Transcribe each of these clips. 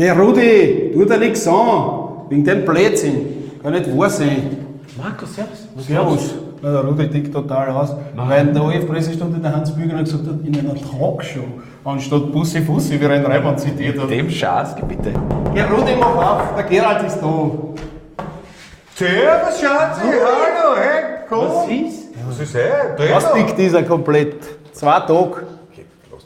Geh, Rudi, tu dir nichts an. Wegen dem Blödsinn. Kann nicht wahr sein. Markus, servus. Was Servus. Na, der Rudi tickt total aus. Weil in der ORF-Pressestunde der Hans Bügel hat gesagt, hat, in einer Talkshow anstatt Bussi Fussi, wie er in Reimann zitiert hat. Dem Schatz, bitte. Geh, Rudi, mach auf. Der Gerald ist da. Servus, Schatzi, hallo, hey, komm. Was ist? Was ist hey? Was tickt dieser komplett? Zwei Tage.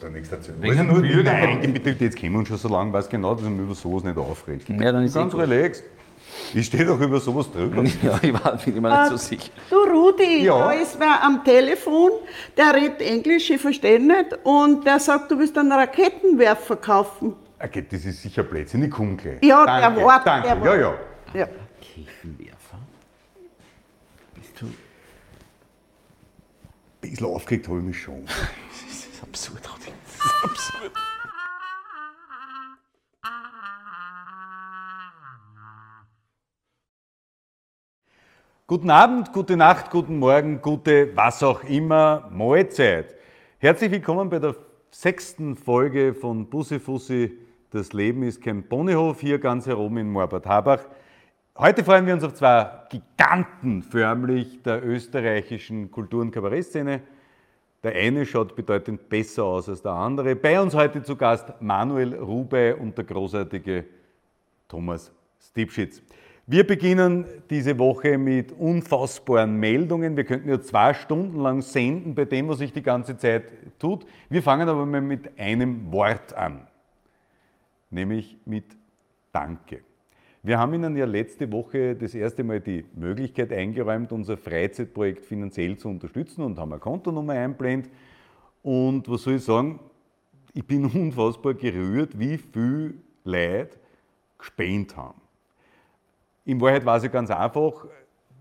Erzählen. Wegen Weiß ich nur, Bürger- nein, bitte, jetzt kennen wir uns schon so lange, weiß genau, dass ich mich über sowas nicht aufregt. Ja, dann ist Ganz eh relaxed. Ich stehe doch über sowas drüber. Ja, ich war bin immer nicht so sicher. Du Rudi, Ja. da ist wer am Telefon, der redet Englisch, ich verstehe nicht, und der sagt, du willst einen Raketenwerfer kaufen. Okay, das ist sicher Blödsinn, ich komme gleich. Ja, danke, der Wort, Danke, der ja, ja. Ja. Raketenwerfer? Bist du. Ein bisschen aufgeregt habe ich mich schon. Das ist absurd, Rudi. Absurd. Guten Abend, gute Nacht, guten Morgen, gute was auch immer, Mahlzeit. Herzlich willkommen bei der sechsten Folge von Bussi Fussi, das Leben ist kein Ponyhof, hier ganz herum in Morbad-Habach. Heute freuen wir uns auf zwei Giganten förmlich der österreichischen Kultur- und Kabarettszene. Der eine schaut bedeutend besser aus als der andere. Bei uns heute zu Gast Manuel Rube und der großartige Thomas Stipschitz. Wir beginnen diese Woche mit unfassbaren Meldungen. Wir könnten ja zwei Stunden lang senden bei dem, was sich die ganze Zeit tut. Wir fangen aber mal mit einem Wort an, nämlich mit Danke. Wir haben Ihnen ja letzte Woche das erste Mal die Möglichkeit eingeräumt, unser Freizeitprojekt finanziell zu unterstützen und haben eine Kontonummer einblendet. Und was soll ich sagen? Ich bin unfassbar gerührt, wie viel Leute gespendet haben. In Wahrheit war es ja ganz einfach,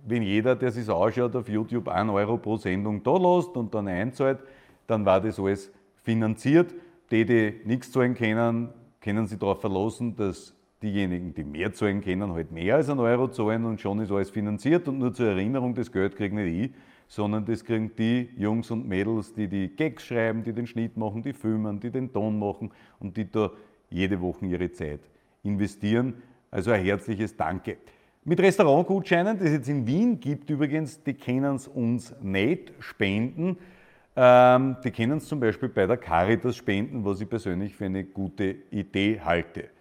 wenn jeder, der sich anschaut, auf YouTube 1 Euro pro Sendung da lässt und dann einzahlt, dann war das alles finanziert. Die, die nichts zahlen können, können sich darauf verlassen, dass diejenigen, die mehr zahlen können, halt mehr als einen Euro zahlen und schon ist alles finanziert. Und nur zur Erinnerung, das Geld kriege nicht ich, sondern das kriegen die Jungs und Mädels, die die Gags schreiben, die den Schnitt machen, die filmen, die den Ton machen und die da jede Woche ihre Zeit investieren. Also ein herzliches Danke. Mit Restaurantgutscheinen, die es jetzt in Wien gibt übrigens, die können es uns nicht spenden. Ähm, die können es zum Beispiel bei der Caritas spenden, was ich persönlich für eine gute Idee halte.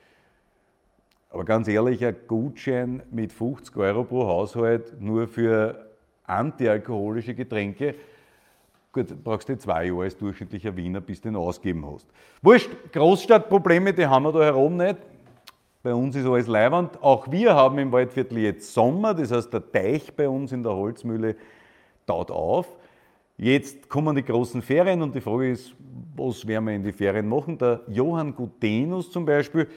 Aber ganz ehrlich, ein Gutschein mit 50 Euro pro Haushalt nur für antialkoholische Getränke, gut, brauchst du zwei Jahre als durchschnittlicher Wiener, bis du den ausgeben hast. Wurscht, Großstadtprobleme, die haben wir da herum nicht. Bei uns ist alles leiwand. Auch wir haben im Waldviertel jetzt Sommer, das heißt, der Teich bei uns in der Holzmühle taut auf. Jetzt kommen die großen Ferien und die Frage ist, was werden wir in die Ferien machen? Der Johann Gutenus zum Beispiel,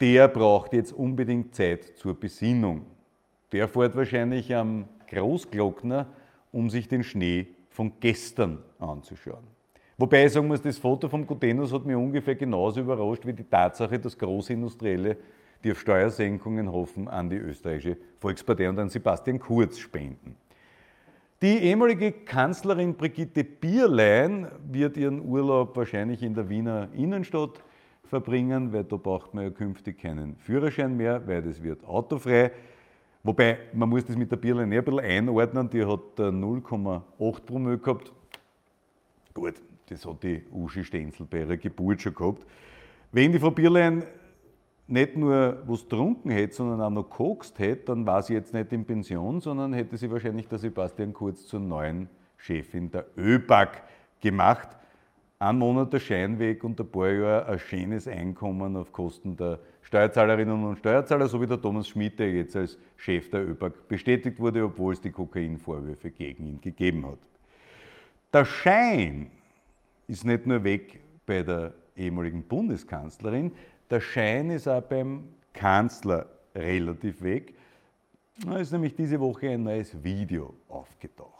der braucht jetzt unbedingt Zeit zur Besinnung. Der fährt wahrscheinlich am Großglockner, um sich den Schnee von gestern anzuschauen. Wobei sagen muss, das Foto vom Gutenus hat mich ungefähr genauso überrascht wie die Tatsache, dass große Industrielle, die auf Steuersenkungen hoffen, an die österreichische Volkspartei und an Sebastian Kurz spenden. Die ehemalige Kanzlerin Brigitte Bierlein wird ihren Urlaub wahrscheinlich in der Wiener Innenstadt verbringen, weil da braucht man ja künftig keinen Führerschein mehr, weil das wird autofrei. Wobei, man muss das mit der Bierlein ein bisschen einordnen, die hat äh, 0,8 Promille gehabt. Gut, das hat die Uschi Stenzel bei ihrer Geburt schon gehabt. Wenn die Frau Bierlein nicht nur was getrunken hätte, sondern auch noch gekokst hätte, dann war sie jetzt nicht in Pension, sondern hätte sie wahrscheinlich der Sebastian Kurz zur neuen Chefin der ÖBAG gemacht. Ein Monat der Schein weg und ein paar Jahre ein schönes Einkommen auf Kosten der Steuerzahlerinnen und Steuerzahler, so wie der Thomas Schmidt, der jetzt als Chef der ÖBAG bestätigt wurde, obwohl es die Kokainvorwürfe gegen ihn gegeben hat. Der Schein ist nicht nur weg bei der ehemaligen Bundeskanzlerin, der Schein ist auch beim Kanzler relativ weg. Da ist nämlich diese Woche ein neues Video aufgetaucht.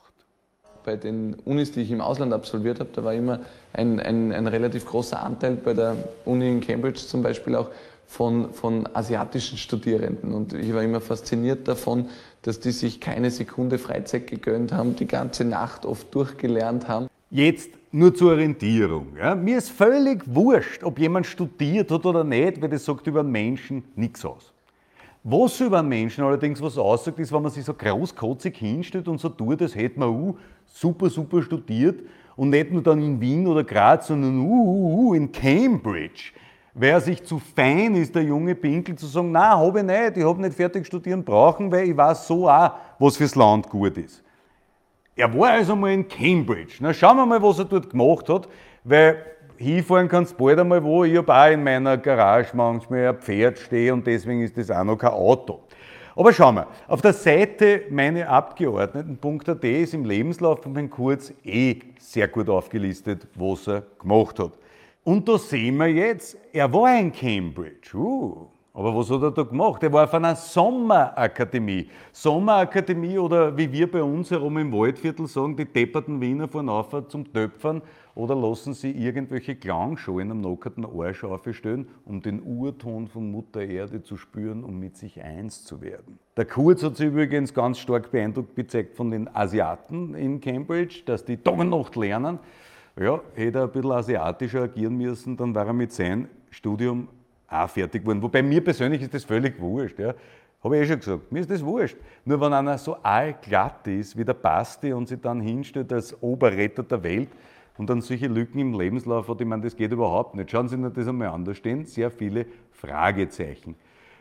Bei den Unis, die ich im Ausland absolviert habe, da war immer ein, ein, ein relativ großer Anteil bei der Uni in Cambridge zum Beispiel auch von, von asiatischen Studierenden. Und ich war immer fasziniert davon, dass die sich keine Sekunde Freizeit gegönnt haben, die ganze Nacht oft durchgelernt haben. Jetzt nur zur Orientierung. Ja? Mir ist völlig wurscht, ob jemand studiert hat oder nicht, weil das sagt über einen Menschen nichts aus. Was über einen Menschen allerdings was aussagt, ist, wenn man sich so großkotzig hinstellt und so tut, als hätte man uh, super, super studiert und nicht nur dann in Wien oder Graz, sondern uh, uh, uh, in Cambridge. Wer sich zu fein ist, der junge Pinkel, zu sagen, na, habe ich nicht, ich habe nicht fertig studieren brauchen, weil ich weiß so auch, was fürs Land gut ist. Er war also mal in Cambridge. Na, schauen wir mal, was er dort gemacht hat, weil hinfahren kannst bald einmal wo. Ich habe auch in meiner Garage manchmal ein Pferd stehen und deswegen ist das auch noch kein Auto. Aber schauen wir, auf der Seite meine Abgeordneten.at ist im Lebenslauf von Herrn Kurz eh sehr gut aufgelistet, was er gemacht hat. Und da sehen wir jetzt, er war in Cambridge. Uh, aber was hat er da gemacht? Er war auf einer Sommerakademie. Sommerakademie oder wie wir bei uns herum im Waldviertel sagen, die depperten Wiener fahren auf zum Töpfern oder lassen sie irgendwelche Klangschalen am nackerten Arsch aufstellen, um den Urton von Mutter Erde zu spüren, um mit sich eins zu werden. Der Kurz hat sich übrigens ganz stark beeindruckt gezeigt von den Asiaten in Cambridge, dass die Tag und Nacht lernen. Ja, hätte er ein bisschen asiatischer agieren müssen, dann war er mit seinem Studium auch fertig geworden. Wobei mir persönlich ist das völlig wurscht. Ja. Habe ich eh schon gesagt, mir ist das wurscht. Nur wenn einer so allglatt ist wie der Basti und sich dann hinstellt als Oberretter der Welt und dann solche Lücken im Lebenslauf hat, ich meine, das geht überhaupt nicht. Schauen Sie sich das einmal an, da stehen sehr viele Fragezeichen.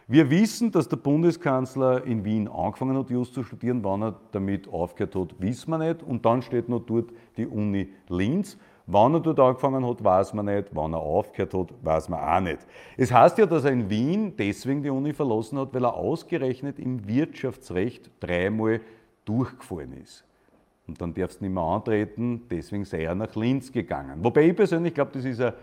Wir wissen, dass der Bundeskanzler in Wien angefangen hat, Just zu studieren. Wann er damit aufgehört hat, wissen wir nicht. Und dann steht noch dort die Uni Linz. Wann er dort angefangen hat, weiß man nicht. Wann er aufgehört hat, weiß man auch nicht. Es heißt ja, dass er in Wien deswegen die Uni verlassen hat, weil er ausgerechnet im Wirtschaftsrecht dreimal durchgefallen ist. Und dann darfst du nicht mehr antreten, deswegen sei er nach Linz gegangen. Wobei ich persönlich glaube, das ist ein,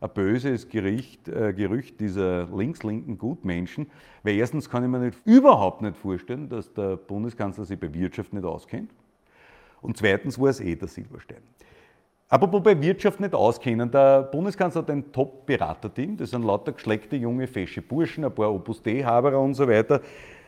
ein böses Gericht, äh, Gerücht dieser links-linken Gutmenschen, weil erstens kann ich mir nicht, überhaupt nicht vorstellen, dass der Bundeskanzler sich bei Wirtschaft nicht auskennt. Und zweitens war es eh der Silberstein. Apropos bei Wirtschaft nicht auskennen, der Bundeskanzler hat ein Top-Beraterteam, das sind lauter geschleckte junge, fesche Burschen, ein paar Opus Dei-Haberer und so weiter.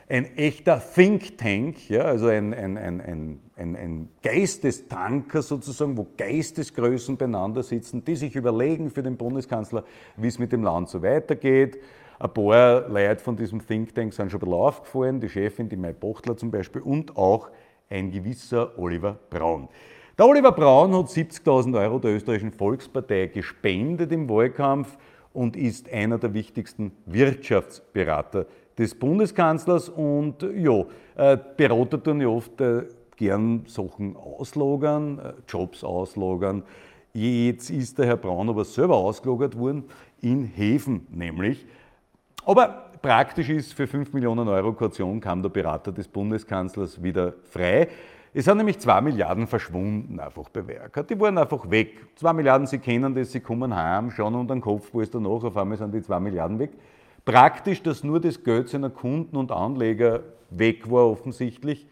Ein echter Think Tank, ja, also ein, ein, ein, ein, Geistestanker sozusagen, wo Geistesgrößen beieinander sitzen, die sich überlegen für den Bundeskanzler, wie es mit dem Land so weitergeht. Ein paar Leute von diesem Think Tank sind schon ein bisschen aufgefallen, die Chefin, die Mai Bochtler zum Beispiel, und auch ein gewisser Oliver Braun. Der Oliver Braun hat 70.000 Euro der österreichischen Volkspartei gespendet im Wahlkampf und ist einer der wichtigsten Wirtschaftsberater des Bundeskanzlers und ja, äh, Berater tun ja oft äh, gern Sachen auslogern, äh, Jobs auslogern. Jetzt ist der Herr Braun aber selber ausgelagert worden, in Häfen nämlich. Aber praktisch ist, für 5 Millionen Euro Kaution kam der Berater des Bundeskanzlers wieder frei. Es sind nämlich 2 Milliarden verschwunden einfach bei Werk. Die waren einfach weg. 2 Milliarden, Sie kennen das, Sie kommen heim, schauen unter den Kopf, wo ist danach, auf einmal sind die 2 Milliarden weg. Praktisch, dass nur das Geld seiner Kunden und Anleger weg war offensichtlich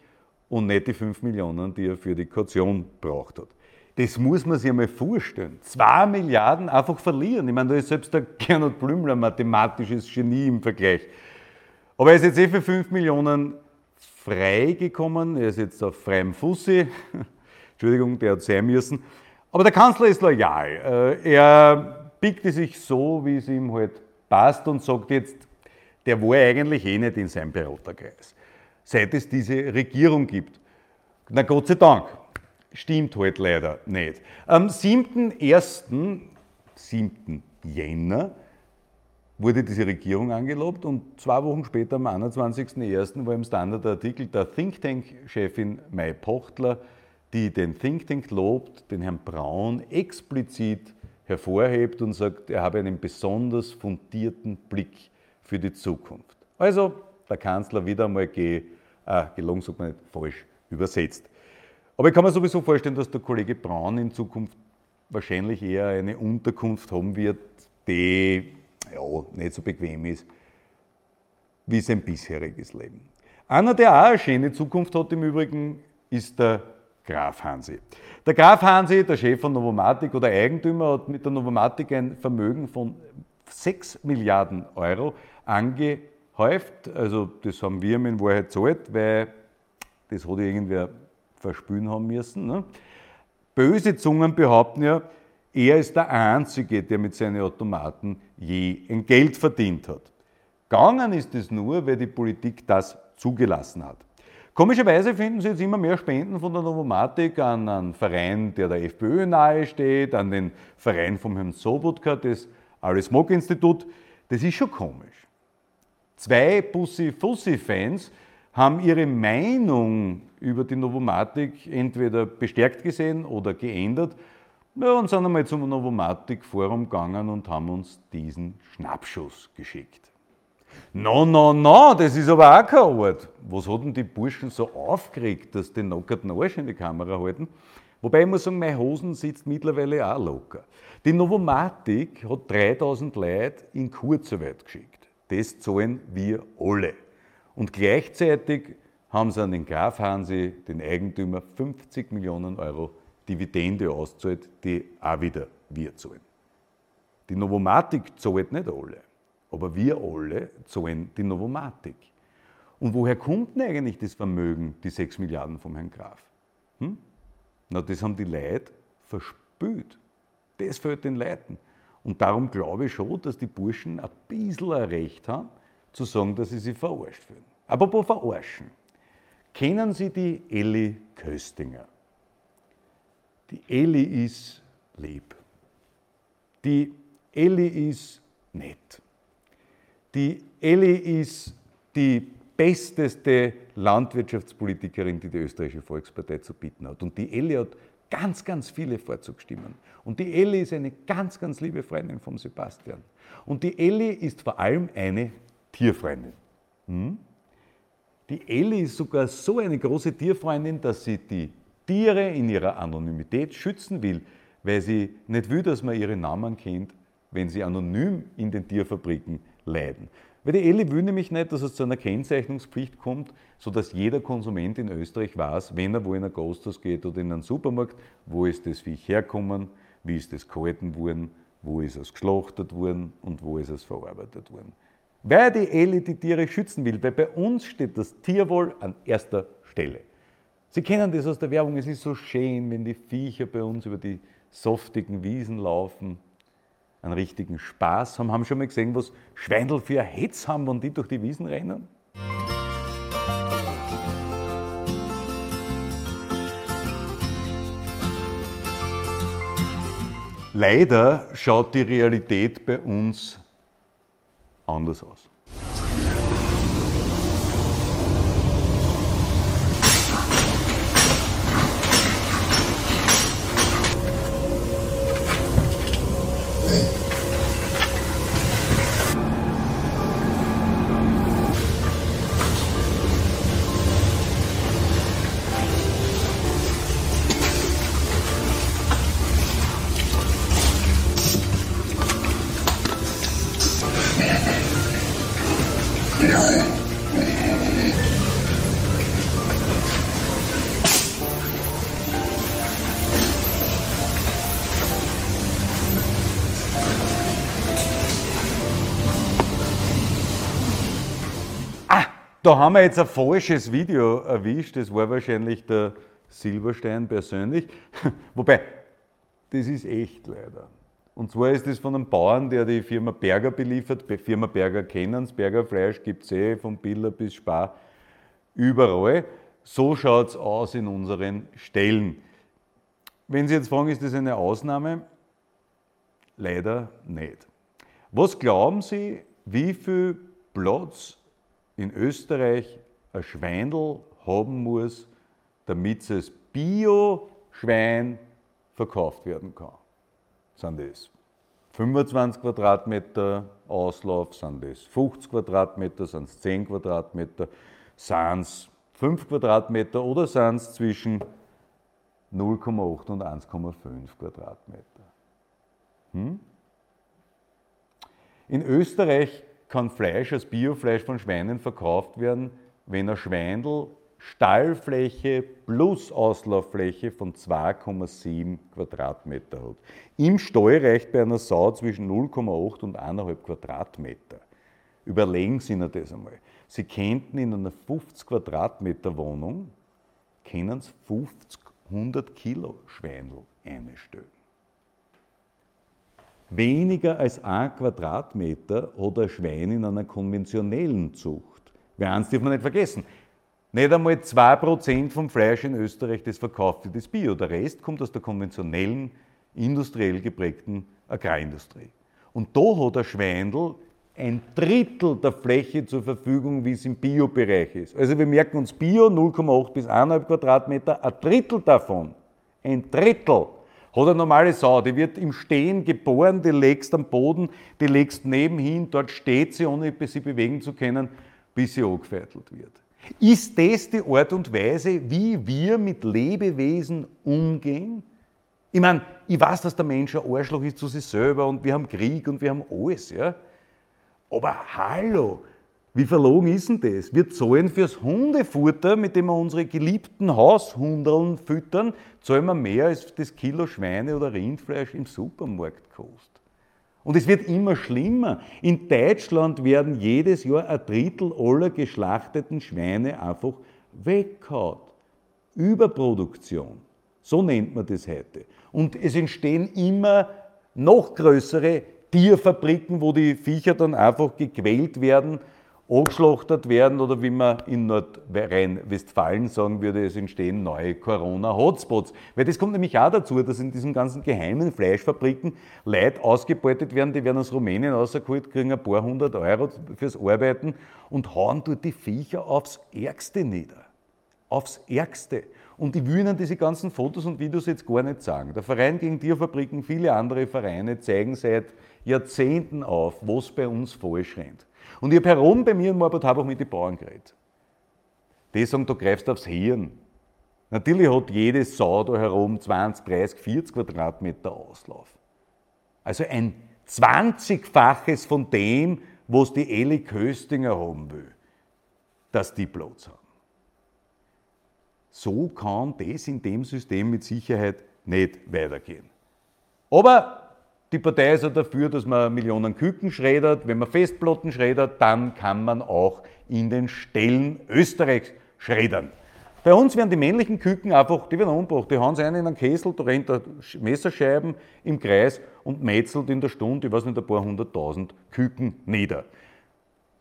und nicht die 5 Millionen, die er für die Kaution braucht hat. Das muss man sich einmal vorstellen. 2 Milliarden einfach verlieren. Ich meine, da ist selbst der Gernot Blümler mathematisches Genie im Vergleich. Aber er ist jetzt eh für 5 Millionen freigekommen. Er ist jetzt auf freiem Fuße. Entschuldigung, der hat sein müssen. Aber der Kanzler ist loyal. Äh, er biegte sich so, wie es ihm halt passt und sagt jetzt, der war eigentlich eh nicht in seinem Beraterkreis. Seit es diese Regierung gibt. Na Gott sei Dank. Stimmt halt leider nicht. Am 7.1., 7. Jänner, wurde diese Regierung angelobt und zwei Wochen später, am 21.01., war im Standard Artikel der Think Tank-Chefin Mai Pochtler, die den Think Tank lobt, den Herrn Braun explizit hervorhebt und sagt, er habe einen besonders fundierten Blick für die Zukunft. Also der Kanzler wieder einmal ge, äh, gelungen, sagt man nicht, falsch übersetzt. Aber ich kann mir sowieso vorstellen, dass der Kollege Braun in Zukunft wahrscheinlich eher eine Unterkunft haben wird, die ja, nicht so bequem ist wie sein bisheriges Leben. Einer, der auch eine schöne Zukunft hat im Übrigen, ist der Graf Hansi. Der Graf Hansi, der Chef von Novomatic oder Eigentümer, hat mit der Novomatic ein Vermögen von 6 Milliarden Euro angehäuft. Also das haben wir ihm in Wahrheit zahlt, weil das hat irgendwer verspülen haben müssen. Ne? Böse Zungen behaupten ja, er ist der Einzige, der mit seinen Automaten je ein Geld verdient hat. Gegangen ist es nur, weil die Politik das zugelassen hat. Komischerweise finden Sie jetzt immer mehr Spenden von der Novomatic an einen Verein, der der FPÖ nahe steht, an den Verein vom Herrn Sobotka, das Aris-Mock-Institut. Das ist schon komisch. Zwei Pussy-Fussi-Fans haben ihre Meinung über die Novomatic entweder bestärkt gesehen oder geändert ja, und sind einmal zum Novomatic-Forum gegangen und haben uns diesen Schnappschuss geschickt. No, no, no, das ist aber auch kein Ort. Was hat denn die Burschen so aufgeregt, dass die nackerten Arsch in die Kamera halten? Wobei ich muss sagen, meine Hosen sitzt mittlerweile auch locker. Die Novomatic hat 3000 Leute in Kurzarbeit geschickt. Das zahlen wir alle. Und gleichzeitig haben sie an den Graf Hansi, den Eigentümer, 50 Millionen Euro Dividende auszahlt, die auch wieder wir zahlen. Die Novomatic zahlt nicht alle. Aber wir alle zahlen die Novomatik. Und woher kommt denn eigentlich das Vermögen, die 6 Milliarden vom Herrn Graf? Hm? Na, das haben die Leute verspült. Das fehlt den Leuten. Und darum glaube ich schon, dass die Burschen ein bisschen ein Recht haben, zu sagen, dass sie sich verarscht fühlen. Aber wo verarschen? Kennen Sie die Elli Köstinger? Die Elli ist lieb. Die Elli ist nett. Die Elli ist die besteste Landwirtschaftspolitikerin, die die österreichische Volkspartei zu bieten hat. Und die Elli hat ganz, ganz viele Vorzugsstimmen. Und die Elli ist eine ganz, ganz liebe Freundin von Sebastian. Und die Elli ist vor allem eine Tierfreundin. Hm? Die Elli ist sogar so eine große Tierfreundin, dass sie die Tiere in ihrer Anonymität schützen will, weil sie nicht will, dass man ihre Namen kennt, wenn sie anonym in den Tierfabriken leiden. Weil die Elli will nämlich nicht, dass es zu einer Kennzeichnungspflicht kommt, sodass jeder Konsument in Österreich weiß, wenn er wo in ein Gasthaus geht oder in einen Supermarkt, wo ist das Viech herkommen, wie ist es gehalten worden, wo ist es geschlachtet worden und wo ist es verarbeitet worden. Weil die Elli die Tiere schützen will, weil bei uns steht das Tierwohl an erster Stelle. Sie kennen das aus der Werbung, es ist so schön, wenn die Viecher bei uns über die saftigen Wiesen laufen einen richtigen Spaß haben. Haben schon mal gesehen, was Schweindel für Hetz haben, wenn die durch die Wiesen rennen? Leider schaut die Realität bei uns anders aus. Da haben wir jetzt ein falsches Video erwischt. Das war wahrscheinlich der Silberstein persönlich. Wobei, das ist echt leider. Und zwar ist das von einem Bauern, der die Firma Berger beliefert. Die Firma Berger kennen. Berger Fleisch gibt es eh, von Biller bis Spar, überall. So schaut es aus in unseren Stellen. Wenn Sie jetzt fragen, ist das eine Ausnahme? Leider nicht. Was glauben Sie, wie viel Platz in Österreich ein Schweindel haben muss, damit es Bio-Schwein verkauft werden kann. Sind das 25 Quadratmeter Auslauf, sind das 50 Quadratmeter, sind es 10 Quadratmeter, sind es 5 Quadratmeter oder sind es zwischen 0,8 und 1,5 Quadratmeter? Hm? In Österreich kann Fleisch als Biofleisch von Schweinen verkauft werden, wenn ein Schweindel Stallfläche plus Auslauffläche von 2,7 Quadratmeter hat. Im Stall reicht bei einer Sau zwischen 0,8 und 1,5 Quadratmeter. Überlegen Sie sich das einmal. Sie könnten in einer 50 Quadratmeter Wohnung können Sie 50 100 Kilo Schweinel einstellen. Weniger als ein Quadratmeter hat ein Schwein in einer konventionellen Zucht. Weil eins darf man nicht vergessen. Nicht einmal 2% vom Fleisch in Österreich, das verkauft wird, ist Bio. Der Rest kommt aus der konventionellen, industriell geprägten Agrarindustrie. Und da hat der Schweindel ein Drittel der Fläche zur Verfügung, wie es im Bio-Bereich ist. Also wir merken uns Bio 0,8 bis 1,5 Quadratmeter, ein Drittel davon, ein Drittel hat eine normale Sau, die wird im Stehen geboren, die legst am Boden, die legst nebenhin, dort steht sie, ohne sie bewegen zu können, bis sie angefeitelt wird. Ist das die Art und Weise, wie wir mit Lebewesen umgehen? Ich meine, ich weiß, dass der Mensch ein Arschloch ist zu sich selber und wir haben Krieg und wir haben alles, ja. Aber hallo, wie verlogen ist denn das? Wir zahlen fürs Hundefutter, mit dem wir unsere geliebten Haushundeln füttern, zahlen wir mehr als das Kilo Schweine- oder Rindfleisch im Supermarkt kostet. Und es wird immer schlimmer. In Deutschland werden jedes Jahr ein Drittel aller geschlachteten Schweine einfach weggehauen. Überproduktion. So nennt man das heute. Und es entstehen immer noch größere Tierfabriken, wo die Viecher dann einfach gequält werden, angeschlachtet werden oder wie man in Nordrhein-Westfalen sagen würde, es entstehen neue Corona-Hotspots. Weil das kommt nämlich auch dazu, dass in diesen ganzen geheimen Fleischfabriken Leute ausgebeutet werden, die werden aus Rumänien rausgeholt, kriegen ein paar hundert Euro fürs Arbeiten und hauen dort die Viecher aufs Ärgste nieder. Aufs Ärgste. Und ich will Ihnen diese ganzen Fotos und Videos jetzt gar nicht sagen. Der Verein gegen Tierfabriken, viele andere Vereine zeigen seit Jahrzehnten auf, was bei uns falsch rennt. Und ich habe herum bei mir in Morbad auch mit den Bauern geredet. Die sagen, du greifst aufs Hirn. Natürlich hat jede Sau da herum 20, 30, 40 Quadratmeter Auslauf. Also ein 20-faches von dem, was die Eli Köstinger haben will, dass die Platz haben. So kann das in dem System mit Sicherheit nicht weitergehen. Aber die Partei ist ja dafür, dass man Millionen Küken schreddert. Wenn man Festplatten schreddert, dann kann man auch in den Ställen Österreichs schreddern. Bei uns werden die männlichen Küken einfach, die werden umgebracht. Die hauen sie einen in einen Kessel, da rennt der Messerscheiben im Kreis und metzelt in der Stunde, ich weiß nicht, ein paar hunderttausend Küken nieder.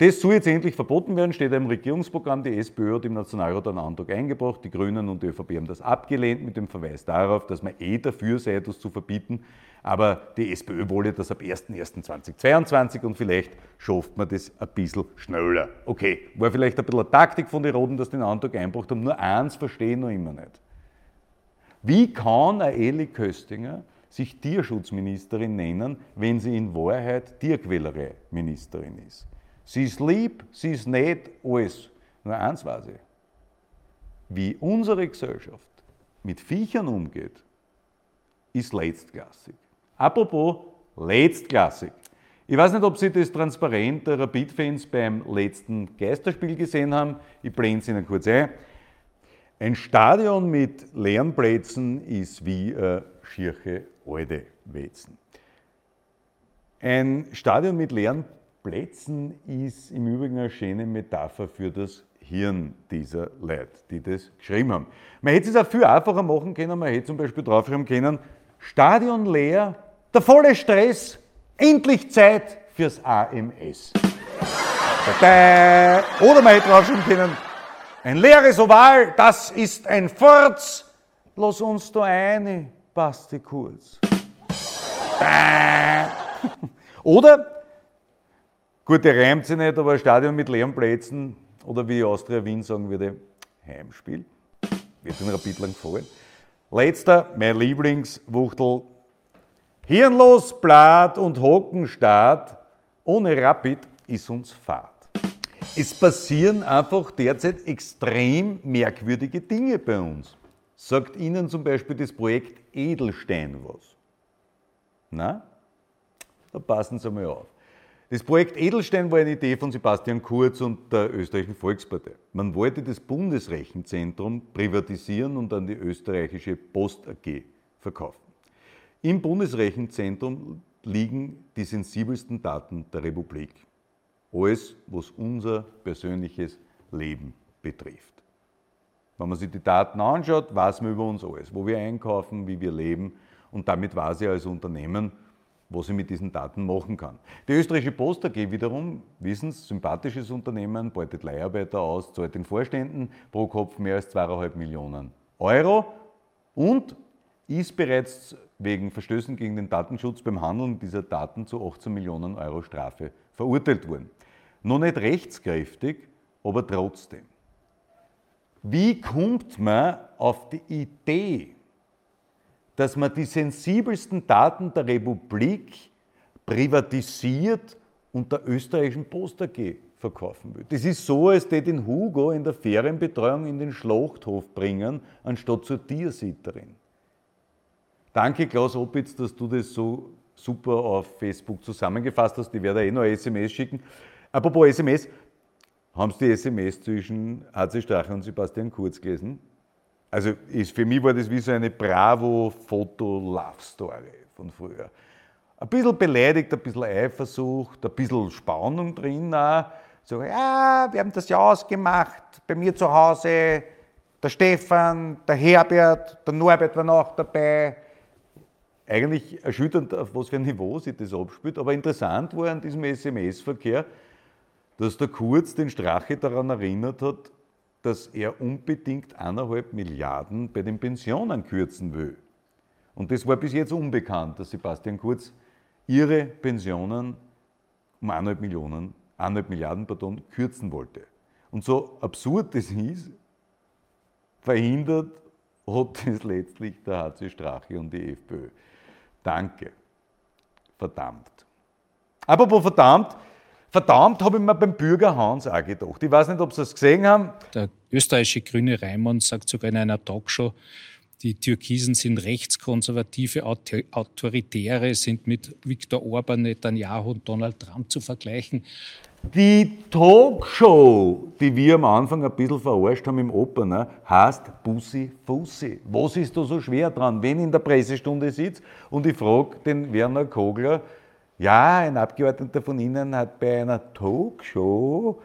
Das soll jetzt endlich verboten werden, steht im Regierungsprogramm. Die SPÖ hat im Nationalrat einen Antrag eingebracht. Die Grünen und die ÖVP haben das abgelehnt mit dem Verweis darauf, dass man eh dafür sei, das zu verbieten. Aber die SPÖ wolle das ab 01.01.2022 und vielleicht schafft man das ein bisschen schneller. Okay, war vielleicht ein bisschen eine Taktik von den Roten, dass den Antrag einbracht haben. Nur eins verstehe ich noch immer nicht. Wie kann eine Eli Köstinger sich Tierschutzministerin nennen, wenn sie in Wahrheit Tierquälerei-Ministerin ist? Sie ist lieb, sie ist nett, alles. Nur eins weiß ich. Wie unsere Gesellschaft mit Viechern umgeht, ist letztklassig. Apropos letztklassig. Ich weiß nicht, ob Sie das Transparent der Rapid-Fans beim letzten Geisterspiel gesehen haben. Ich blende es Ihnen kurz ein. Ein Stadion mit leeren Plätzen ist wie eine schirche alte Wetzen. Ein Stadion mit leeren Plätzen ist im Übrigen eine schöne Metapher für das Hirn dieser Leute, die das geschrieben haben. Man hätte es auch viel einfacher machen können, man hätte zum Beispiel draufschreiben können, Stadion leer, der volle Stress, endlich Zeit fürs AMS. Oder man hätte draufschreiben können, ein leeres Oval, das ist ein Furz, lass uns da eine, passt die kurz. Oder Gut, der reimt sich nicht, aber ein Stadion mit leeren Plätzen oder wie Austria Wien sagen würde, Heimspiel. Wird den Rapid lang gefallen. Letzter, mein Lieblingswuchtel. Hirnlos, Blatt und Hockenstaat. Ohne Rapid ist uns Fahrt. Es passieren einfach derzeit extrem merkwürdige Dinge bei uns. Sagt Ihnen zum Beispiel das Projekt Edelstein was? Na? Da passen Sie mal auf. Das Projekt Edelstein war eine Idee von Sebastian Kurz und der Österreichischen Volkspartei. Man wollte das Bundesrechenzentrum privatisieren und an die österreichische Post AG verkaufen. Im Bundesrechenzentrum liegen die sensibelsten Daten der Republik. Alles, was unser persönliches Leben betrifft. Wenn man sich die Daten anschaut, weiß man über uns alles, wo wir einkaufen, wie wir leben und damit weiß ich als Unternehmen, was ich mit diesen Daten machen kann. Die österreichische Post AG wiederum, wissen Sie, sympathisches Unternehmen, beutet Leiharbeiter aus, zahlt den Vorständen pro Kopf mehr als 2,5 Millionen Euro und ist bereits wegen Verstößen gegen den Datenschutz beim Handeln dieser Daten zu 18 Millionen Euro Strafe verurteilt worden. Noch nicht rechtskräftig, aber trotzdem. Wie kommt man auf die Idee, dass man die sensibelsten Daten der Republik privatisiert und der österreichischen Post AG verkaufen will? Das ist so, als die den Hugo in der Ferienbetreuung in den Schlachthof bringen, anstatt zur Tiersitterin. Danke, Klaus Opitz, dass du das so super auf Facebook zusammengefasst hast. Ich werde eh noch eine SMS schicken. Apropos SMS, haben Sie die SMS zwischen HC Strache und Sebastian Kurz gelesen? Also ist, für mich war das wie so eine Bravo-Foto-Love-Story von früher. Ein bisschen beleidigt, ein bisschen Eifersucht, ein bisschen Spannung drin auch. So, ja, wir haben das ja ausgemacht, bei mir zu Hause, der Stefan, der Herbert, der Norbert war noch dabei. Eigentlich erschütternd, auf was für ein Niveau sich das abspielt, aber interessant war an diesem SMS-Verkehr, dass der Kurz den Strache daran erinnert hat, dass er unbedingt eineinhalb Milliarden bei den Pensionen kürzen will. Und das war bis jetzt unbekannt, dass Sebastian Kurz ihre Pensionen um eineinhalb Millionen, eineinhalb Milliarden pardon, kürzen wollte. Und so absurd das ist, verhindert hat es letztlich der HC Strache und die FPÖ. Danke. Verdammt. Apropos verdammt, verdammt habe ich mir beim Bürger Hans auch gedacht. Ich weiß nicht, ob Sie es gesehen haben. Der österreichische Grüne Raimund sagt sogar in einer Talkshow, die Türkisen sind rechtskonservative, autoritäre, sind mit Viktor Orban, Netanyahu und Donald Trump zu vergleichen. Die Talkshow, die wir am Anfang ein bisschen verarscht haben im Opener, heißt Bussi Fussi. Was ist da so schwer dran? Wenn in der Pressestunde sitzt und ich frage den Werner Kogler, ja, ein Abgeordneter von Ihnen hat bei einer Talkshow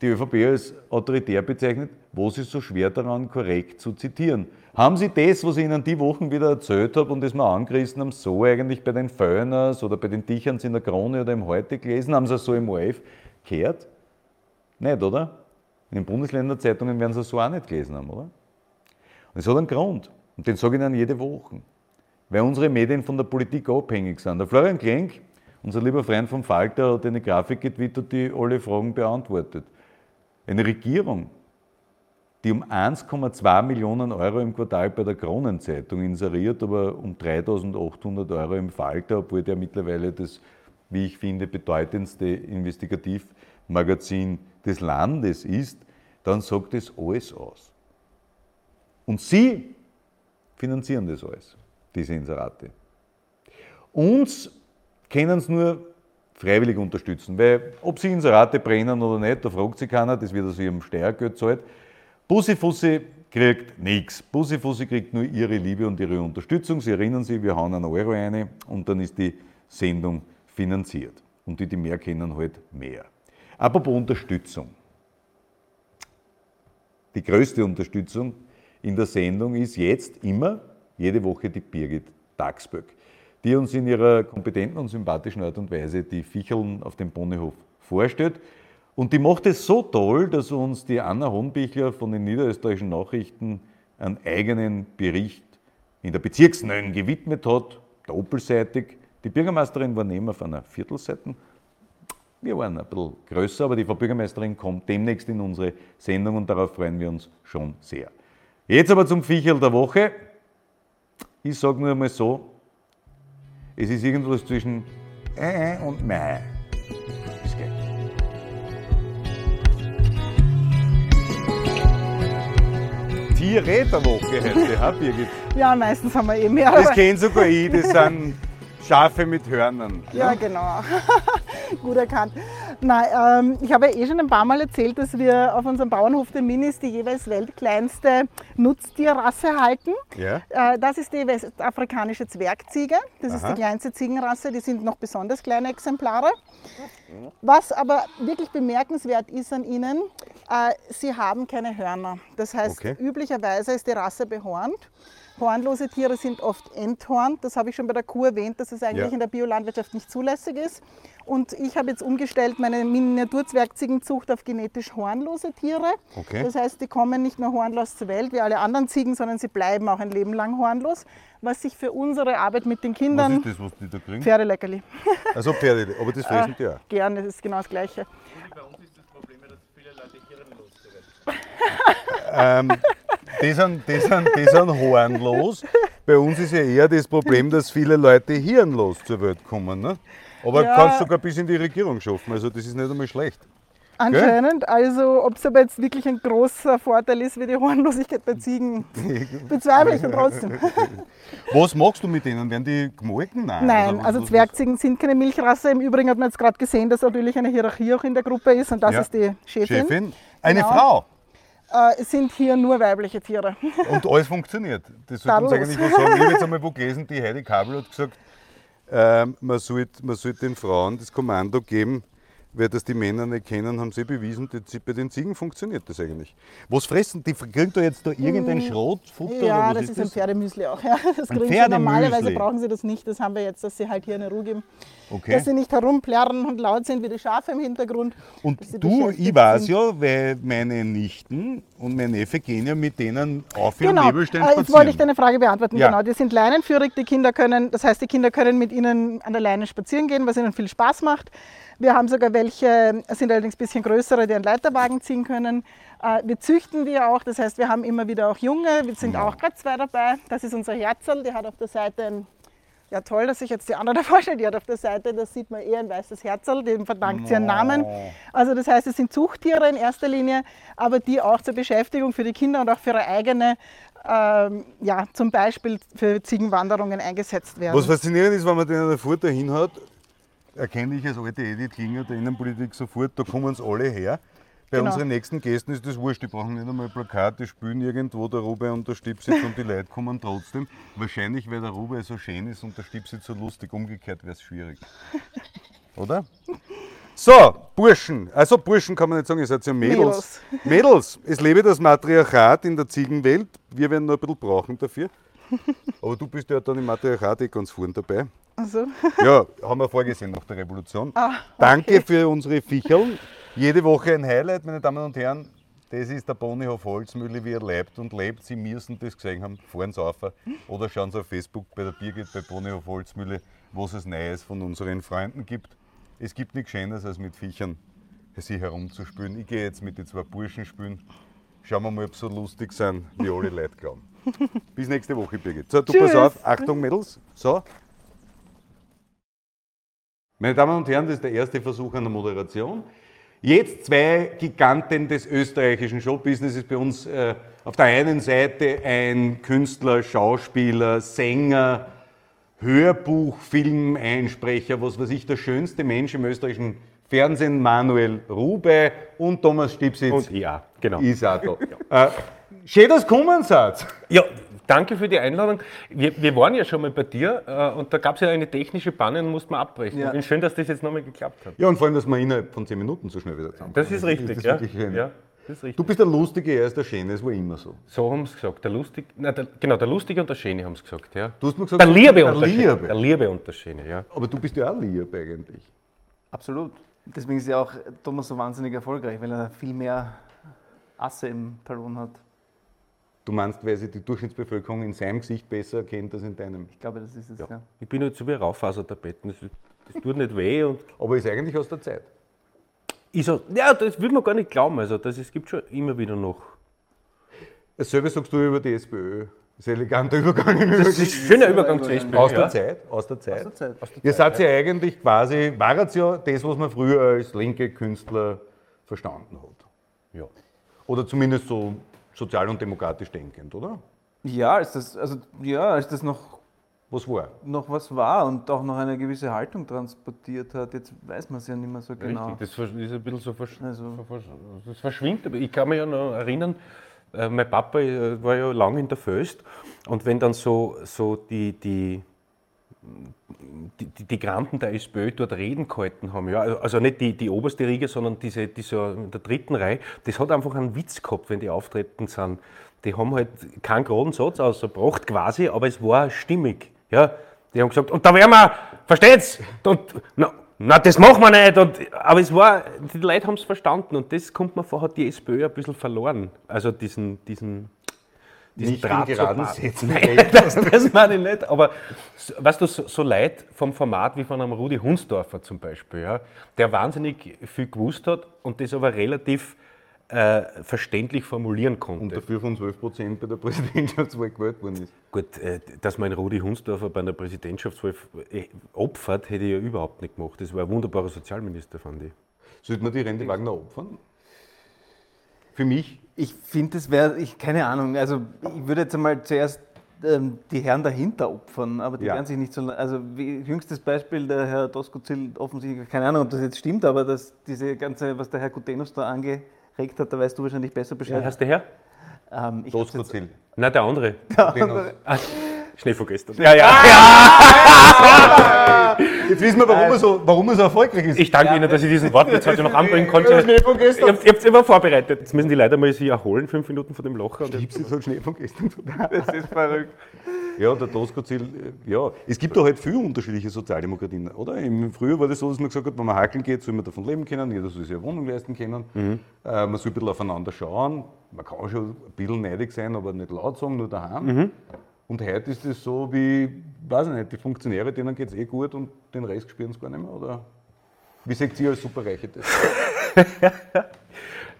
die ÖVP als autoritär bezeichnet. Was ist so schwer daran, korrekt zu zitieren? Haben Sie das, was ich Ihnen die Wochen wieder erzählt habe und das wir angerissen haben, so eigentlich bei den Föhners oder bei den Dicherns in der Krone oder im Heute gelesen? Haben Sie es so im ORF gehört? Nicht, oder? In den Bundesländerzeitungen werden Sie es so auch nicht gelesen haben, oder? Und es hat einen Grund. Und den sage ich Ihnen jede Woche. Weil unsere Medien von der Politik abhängig sind. Der Florian Klenk, unser lieber Freund vom Falter, hat eine Grafik getwittert, die alle Fragen beantwortet. Eine Regierung, die um 1,2 Millionen Euro im Quartal bei der Kronenzeitung inseriert, aber um 3.800 Euro im Falter, obwohl der mittlerweile das, wie ich finde, bedeutendste Investigativmagazin des Landes ist, dann sagt das alles aus. Und Sie finanzieren das alles, diese Inserate. Uns können es nur freiwillig unterstützen, weil ob Sie Inserate brennen oder nicht, da fragt sich keiner, das wird aus Ihrem Steuergeld zahlt. Bussifussi kriegt nichts. Bussifussi kriegt nur ihre Liebe und ihre Unterstützung. Sie erinnern sich, wir hauen einen Euro rein und dann ist die Sendung finanziert. Und die, die mehr kennen, halt mehr. Apropos Unterstützung. Die größte Unterstützung in der Sendung ist jetzt immer, jede Woche die Birgit Dagsböck, die uns in ihrer kompetenten und sympathischen Art und Weise die Ficheln auf dem Ponyhof vorstellt. Und die macht es so toll, dass uns die Anna Hohnbichler von den niederösterreichischen Nachrichten einen eigenen Bericht in der Bezirksneuen gewidmet hat, doppelseitig. Die Bürgermeisterin war neben auf einer Viertelseite. Wir waren ein bisschen größer, aber die Frau Bürgermeisterin kommt demnächst in unsere Sendung und darauf freuen wir uns schon sehr. Jetzt aber zum Viechel der Woche. Ich sage nur einmal so, es ist irgendwas zwischen äh und meh. Bis gleich. Tiere der Woche heute, ha, Birgit? Ja, meistens haben wir eh mehr. Das aber- kenne sogar ich, das sind Schafe mit Hörnern. Ja, genau. Gut erkannt. Nein, ähm, ich habe ja eh schon ein paar Mal erzählt, dass wir auf unserem Bauernhof der Minis die jeweils weltkleinste Nutztierrasse halten. Ja? Äh, das ist die westafrikanische Zwergziege. Das ist Aha. die kleinste Ziegenrasse. Die sind noch besonders kleine Exemplare. Was aber wirklich bemerkenswert ist an ihnen, Äh, sie haben keine Hörner. Das heißt, Okay. üblicherweise ist die Rasse behornt. Hornlose Tiere sind oft enthornt. Das habe ich schon bei der Kuh erwähnt, dass es eigentlich Ja. in der Biolandwirtschaft nicht zulässig ist. Und ich habe jetzt umgestellt meine Miniaturzwergziegenzucht auf genetisch hornlose Tiere. Okay. Das heißt, die kommen nicht nur hornlos zur Welt wie alle anderen Ziegen, sondern sie bleiben auch ein Leben lang hornlos, was sich für unsere Arbeit mit den Was Kindern ist das, was die da kriegen? Pferdeleckerli. Also Pferde, aber das fressen die auch. Gerne, das ist genau das Gleiche. Ähm, die, sind, die, sind, die sind hornlos. Bei uns ist ja eher das Problem, dass viele Leute hirnlos zur Welt kommen. Ne? Aber Ja. kannst sogar bis in die Regierung schaffen, also das ist nicht einmal schlecht. Anscheinend, also ob es aber jetzt wirklich ein großer Vorteil ist wie die Hornlosigkeit bei Ziegen, bezweifle ich trotzdem. Was machst du mit denen? Werden die gemolken? Nein. Nein, also was- Zwergziegen sind keine Milchrasse. Im Übrigen hat man jetzt gerade gesehen, dass natürlich eine Hierarchie auch in der Gruppe ist und das Ja. ist die Chefin. Chefin? Eine Genau. Frau. Äh, es sind hier nur weibliche Tiere. Und alles funktioniert. Das sollte uns eigentlich was sagen. Ich habe jetzt einmal wo gelesen, die Heidi Kabel hat gesagt, ähm, man sollte man sollte den Frauen das Kommando geben, weil das die Männer nicht kennen, haben sie bewiesen, bei den Ziegen funktioniert das eigentlich. Was fressen die? Kriegen da jetzt da irgendein Schrot, Futter Hm. Ja, das ist ist ein? Pferdemüsli auch. Ja. Das kriegen sie normalerweise brauchen sie das nicht. Das haben wir jetzt, dass sie halt hier eine Ruhe geben. Okay. Dass sie nicht herumplärren und laut sind wie die Schafe im Hintergrund. Und du, ich weiß sind. ja, weil meine Nichten und mein Neffe gehen ja mit denen auf ihrem Genau, Nebelstein äh, jetzt wollte ich spazieren. deine Frage beantworten. Ja. Genau, die sind leinenführig, die Kinder können, das heißt, die Kinder können mit ihnen an der Leine spazieren gehen, was ihnen viel Spaß macht. Wir haben sogar welche, sind allerdings ein bisschen größere, die einen Leiterwagen ziehen können. Äh, Wir züchten die auch, das heißt, wir haben immer wieder auch Junge, wir sind auch gerade zwei dabei. Das ist unser Herzl, die hat auf der Seite ein ja, toll, dass ich jetzt die andere vorstelle. Die hat auf der Seite, da sieht man eher ein weißes Herzl, dem verdankt sie ihren Namen. Also das heißt, es sind Zuchttiere in erster Linie, aber die auch zur Beschäftigung für die Kinder und auch für ihre eigene, ähm, ja, zum Beispiel für Ziegenwanderungen eingesetzt werden. Was faszinierend ist, wenn man den Futter hinhaut, erkenne ich als alte Edith Klinger der Innenpolitik sofort, da kommen sie alle her. Bei Genau. unseren nächsten Gästen ist das wurscht, die brauchen nicht einmal Plakat, die spielen irgendwo der Rube und der Stipsitz und die Leute kommen trotzdem. Wahrscheinlich, weil der Rube so schön ist und der Stipsitz so lustig, umgekehrt wäre es schwierig. Oder? So, Burschen, also Burschen kann man nicht sagen, ihr seid ja Mädels. Mädels, es lebe das Matriarchat in der Ziegenwelt. Wir werden noch ein bisschen brauchen dafür. Aber du bist ja dann im Matriarchat eh ganz vorn dabei. Also, Ja, haben wir vorgesehen nach der Revolution. Ah, Danke für unsere Ficheln. Jede Woche ein Highlight, meine Damen und Herren. Das ist der Ponyhof Holzmühle, wie er lebt und lebt. Sie müssen das gesehen haben, fahren Sie auf oder schauen Sie auf Facebook bei der Birgit bei Ponyhof Holzmühle, was es Neues von unseren Freunden gibt. Es gibt nichts Schöneres, als mit Viechern sie herumzuspülen. Ich gehe jetzt mit den zwei Burschen spielen. Schauen wir mal, ob sie so lustig sind, wie alle Leute glauben. Bis nächste Woche, Birgit. So, du pass Tschüss. auf. Achtung, Mädels. So. Meine Damen und Herren, das ist der erste Versuch einer Moderation. Jetzt zwei Giganten des österreichischen Showbusinesses bei uns. Äh, auf der einen Seite ein Künstler, Schauspieler, Sänger, Hörbuch, Filmeinsprecher, was weiß ich, der schönste Mensch im österreichischen Fernsehen, Manuel Rube und Thomas Stipsitz. Und ja, genau. Ist auch da. Äh, schön, dass ihr gekommen seid. Ja, danke für die Einladung. Wir, wir waren ja schon mal bei dir äh, und da gab es ja eine technische Panne und mussten wir abbrechen. Ich finde schön, dass das jetzt nochmal geklappt hat. Ja, und vor allem, dass wir innerhalb von zehn Minuten so schnell wieder zusammen Das ist richtig, das ja. schön. ja. Das ist richtig. Du bist der Lustige, er ist der Schöne, das war immer so. So haben sie gesagt. Der Lustig, nein, der, genau, der Lustige und der Schöne haben sie gesagt. Ja. Du hast mir gesagt, Der Liebe und der Schöne. Liebe. Der Liebe und der Schöne, ja. Aber du bist ja auch lieb eigentlich. Absolut. Deswegen ist ja auch Thomas so wahnsinnig erfolgreich, weil er viel mehr Asse im Talon hat. Du meinst, weil sie die Durchschnittsbevölkerung in seinem Gesicht besser erkennt als in deinem. Ich glaube, das ist es. Ja. Ich bin halt so wie Raufasertapetten. Das, das tut nicht weh und Aber ist eigentlich aus der Zeit. ich so, ja, das würde man gar nicht glauben. Also das, es gibt schon immer wieder noch. Dasselbe sagst du über die SPÖ. Das ist ein eleganter Übergang. Das ist ein schöner Übergang zur SPÖ. aus der ja. Zeit. Aus der Zeit. Zur Zeit. Ihr seid ja eigentlich quasi, war jetzt ja das, was man früher als linke Künstler verstanden hat. Ja. Oder zumindest so sozial und demokratisch denkend, oder? Ja, als das, also, ja, als das noch, Was war? noch was war und auch noch eine gewisse Haltung transportiert hat, jetzt weiß man es ja nicht mehr so genau. Richtig, das versch- ist ein bisschen so versch Also- das verschwindet. Aber ich kann mich ja noch erinnern, äh, mein Papa äh, war ja lange in der Föst und wenn dann so, so die, die die, die, Granden der SPÖ dort Reden gehalten haben. Ja? Also nicht die, die oberste Riege, sondern diese, diese in der dritten Reihe. Das hat einfach einen Witz gehabt, wenn die auftreten sind. Die haben halt keinen geraden Satz ausgebracht quasi, aber es war stimmig. Ja? Die haben gesagt, und da werden wir, versteht's? Und, na, na, das machen wir nicht. Und, aber es war, die Leute haben es verstanden und das kommt mir vor, hat die SPÖ ein bisschen verloren. Also diesen, diesen Nicht Draht zur geraden Basis. Sätzen Nein, das, das meine ich nicht. Aber weißt du, so, so Leute vom Format wie von einem Rudi Hunsdorfer zum Beispiel, ja, der wahnsinnig viel gewusst hat und das aber relativ äh, verständlich formulieren konnte. Und dafür von 12 Prozent bei der Präsidentschaftswahl gewählt worden ist. Gut, äh, dass man Rudi Hunsdorfer bei einer Präsidentschaftswahl äh, opfert, hätte ich ja überhaupt nicht gemacht. Das war ein wunderbarer Sozialminister, fand ich. Sollte man die Rente Wagner opfern? Für mich? Ich finde, das wäre, ich keine Ahnung, also ich würde jetzt einmal zuerst ähm, die Herren dahinter opfern, aber die Ja. werden sich nicht so, also wie, jüngstes Beispiel, der Herr Doskozil offensichtlich, keine Ahnung, ob das jetzt stimmt, aber dass diese ganze, was der Herr Gutenus da angeregt hat, da weißt du wahrscheinlich besser Wie Bescheid. heißt der Herr? Ähm, Doskozil. Nein, der andere. andere. Ah, Schnee von gestern. Ja, ja. Jetzt wissen wir, warum, er so, warum er so erfolgreich ist. Ich danke Ihnen, dass ich diesen Wortwitz heute noch anbringen konnte. Schnee von gestern. Ihr habt es immer vorbereitet. Jetzt müssen die leider mal sich erholen, fünf Minuten vor dem Loch. Und Gibt's jetzt halt Schnee von gestern? Das ist verrückt. Ja, der Doskozil, äh, ja. Es gibt da halt viele unterschiedliche Sozialdemokratien, oder? Im Früher war das so, dass man gesagt hat, wenn man hakeln geht, soll man davon leben können, jeder soll sich eine Wohnung leisten können. Äh, man soll ein bisschen aufeinander schauen. Man kann schon ein bisschen neidig sein, aber nicht laut sagen, nur daheim. Und heute ist es so wie, weiß ich nicht, die Funktionäre, denen geht es eh gut und den Rest spüren sie gar nicht mehr, oder? Wie seht ihr als Superreiche das?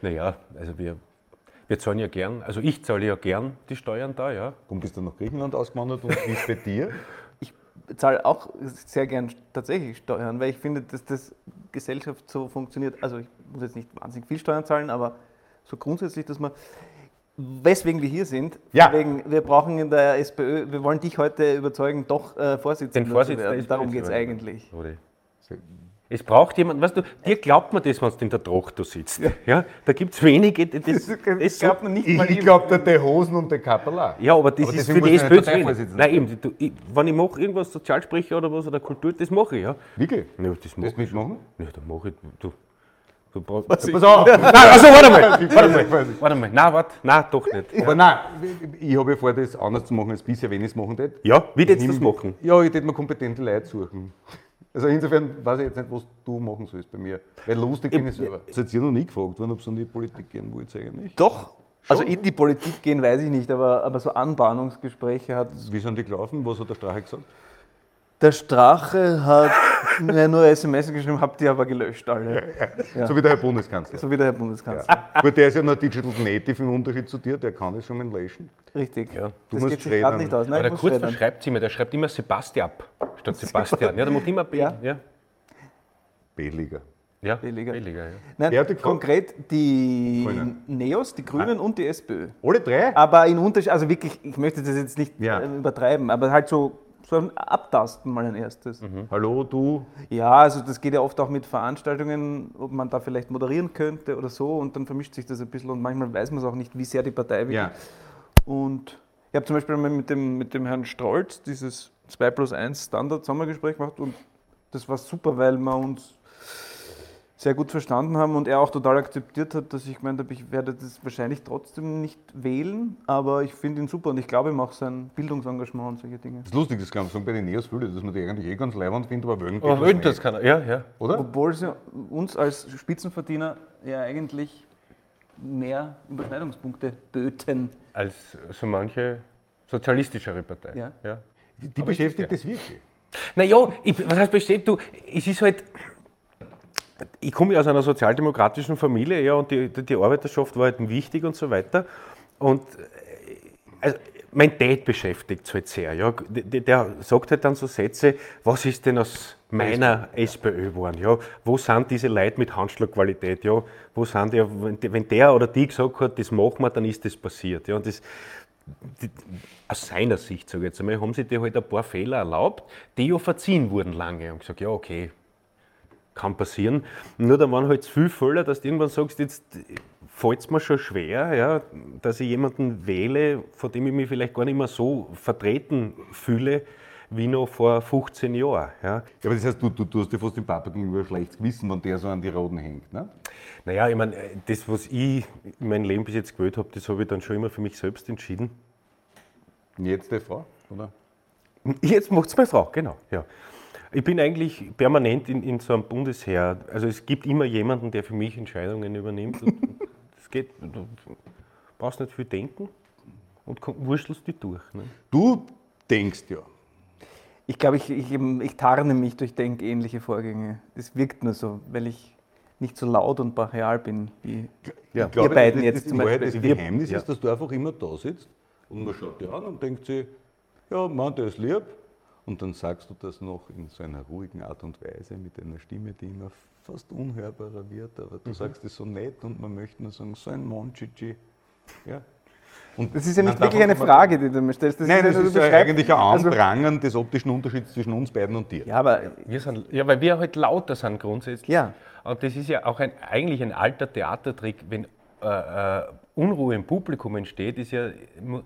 naja, also wir, wir zahlen ja gern, also ich zahle ja gern die Steuern da, ja. Warum bist du nach Griechenland ausgewandert und wie ist bei dir? Ich zahle auch sehr gern tatsächlich Steuern, weil ich finde, dass das Gesellschaft so funktioniert. Also ich muss jetzt nicht wahnsinnig viel Steuern zahlen, aber so grundsätzlich, dass man, weswegen wir hier sind, Ja. wegen, wir brauchen in der SPÖ, wir wollen dich heute überzeugen, doch äh, Vorsitzender Den Vorsitz zu der werden. Darum geht es eigentlich. Es braucht jemand, weißt du, dir glaubt man das, wenn du in der Tracht da sitzt. Ja. da gibt es wenige, das, das so, glaubt man nicht Ich, ich glaube, der die Hosen und der Kapperla. Ja, aber das Aber ist für die SPÖ zu wenig. Nein, eben, du, ich, wenn ich mache irgendwas Sozialsprecher oder was oder Kultur, das mache ich, ja. Wirklich? Ja, das mache du mitmachen? Ja, da mache ich, du. Du brauchst, Pass auf! Nein, also warte mal, warte mal, warte mal, nein, warte, nein, doch nicht. Aber nein, ich habe ja vor, das anders zu machen als bisher, wenn ich es machen würde. Ja, wie würdest du das machen? Ja, ich würde mir kompetente Leute suchen. Also insofern weiß ich jetzt nicht, was du machen sollst bei mir. Weil lustig bin ich selber. Seid ihr noch nie gefragt worden, ob es in die Politik gehen wollt eigentlich? Doch, also in die Politik gehen weiß ich nicht, aber, aber so Anbahnungsgespräche hat Wie sind die gelaufen? Was hat der Strache gesagt? Der Strache hat mir nur SMS geschrieben, habt ihr aber gelöscht alle. Ja. So wie der Herr Bundeskanzler. So wie der Herr Bundeskanzler. Gut, der ist ja noch Digital Native im Unterschied zu dir, der kann das schon mal löschen. Richtig. Ja. Du das musst geht sich schreddern. gerade nicht aus. Nein, Aber der Kurz verschreibt immer, der schreibt immer Sebastian statt Sebastian. Ja, der macht immer B. Ja. Ja, B-Liga. ja. Billiger. billiger ja. Nein, die konkret die Grünen. Neos, die Grünen und die SPÖ. Alle drei? Aber in Unterschied, also wirklich, ich möchte das jetzt nicht Ja. äh, übertreiben, aber halt so, so ein Abtasten mal ein erstes. Hallo, du. Ja, also das geht ja oft auch mit Veranstaltungen, ob man da vielleicht moderieren könnte oder so und dann vermischt sich das ein bisschen und manchmal weiß man es auch nicht, wie sehr die Partei wirklich. Ja. Und ich habe zum Beispiel mal mit dem, mit dem Herrn Strolz dieses 2 plus 1 Standard-Sommergespräch gemacht und das war super, weil wir uns sehr gut verstanden haben und er auch total akzeptiert hat, dass ich gemeint habe, ich werde das wahrscheinlich trotzdem nicht wählen, aber ich finde ihn super und ich glaube ihm auch sein Bildungsengagement und solche Dinge. Das ist lustig, das kann man sagen bei den Neos viele, dass man die eigentlich eh ganz leibend findet, aber Wöllen Aber geht das kann er, ja, ja. Oder? Obwohl sie uns als Spitzenverdiener ja eigentlich mehr Überschneidungspunkte böten. Als so manche sozialistischere Partei. Ja. ja. Die beschäftigt das wirklich. Naja, was heißt besteht, du, es ist halt, ich komme ja aus einer sozialdemokratischen Familie, ja, und die, die Arbeiterschaft war halt wichtig und so weiter. Und äh, also, mein Dad beschäftigt es halt sehr. Ja. Der, sagt halt dann so Sätze, was ist denn aus meiner SPÖ geworden? Ja? Wo sind diese Leute mit Handschlagqualität? Ja? Wo sind die- wenn der oder die gesagt hat, das machen wir, dann ist das passiert. Ja? Und das, die, aus seiner Sicht, sage ich jetzt einmal, haben sie dir halt ein paar Fehler erlaubt, die ja verziehen wurden lange. Und gesagt, ja, okay, kann passieren. Nur dann waren halt zu viele Fehler, dass du irgendwann sagst, jetzt fällt es mir schon schwer, ja, dass ich jemanden wähle, von dem ich mich vielleicht gar nicht mehr so vertreten fühle, wie noch vor 15 Jahren. Ja. Ja, aber das heißt, du, du, du hast dir fast den Papa gegenüber schlechtes Gewissen, wenn der so an die Roden hängt. Ne? Naja, ich meine, das, was ich in meinem Leben bis jetzt gewählt habe, das habe ich dann schon immer für mich selbst entschieden. Jetzt die Frau, oder? Jetzt macht es meine Frau, genau. Ja. Ich bin eigentlich permanent in, in so einem Bundesheer. Also es gibt immer jemanden, der für mich Entscheidungen übernimmt. Das geht, du brauchst nicht viel denken und wurstelst die durch. Ne? Du denkst ja. Ich glaube, ich, ich, ich tarne mich durch denkähnliche Vorgänge. Das wirkt nur so, weil ich nicht so laut und brachial bin wie Ja, ihr beiden das, jetzt das, zum Beispiel. Das Geheimnis ja. ist, dass du einfach immer da sitzt und man schaut dir an und denkt sich, ja, Mann, der ist lieb. Und dann sagst du das noch in so einer ruhigen Art und Weise mit einer Stimme, die immer fast unhörbarer wird, aber Mhm. du sagst es so nett und man möchte nur sagen, so ein Monchichi. Ja. Und Das ist ja nicht wirklich eine Frage, die du mir stellst. Das Nein, das nur, ist ja eigentlich ein also- Anprangern des optischen Unterschieds zwischen uns beiden und dir. Ja, aber Wir sind, ja, weil wir halt lauter sind grundsätzlich. Ja. Und das ist ja auch ein, eigentlich ein alter Theatertrick, wenn äh, äh, Unruhe im Publikum entsteht, ist ja,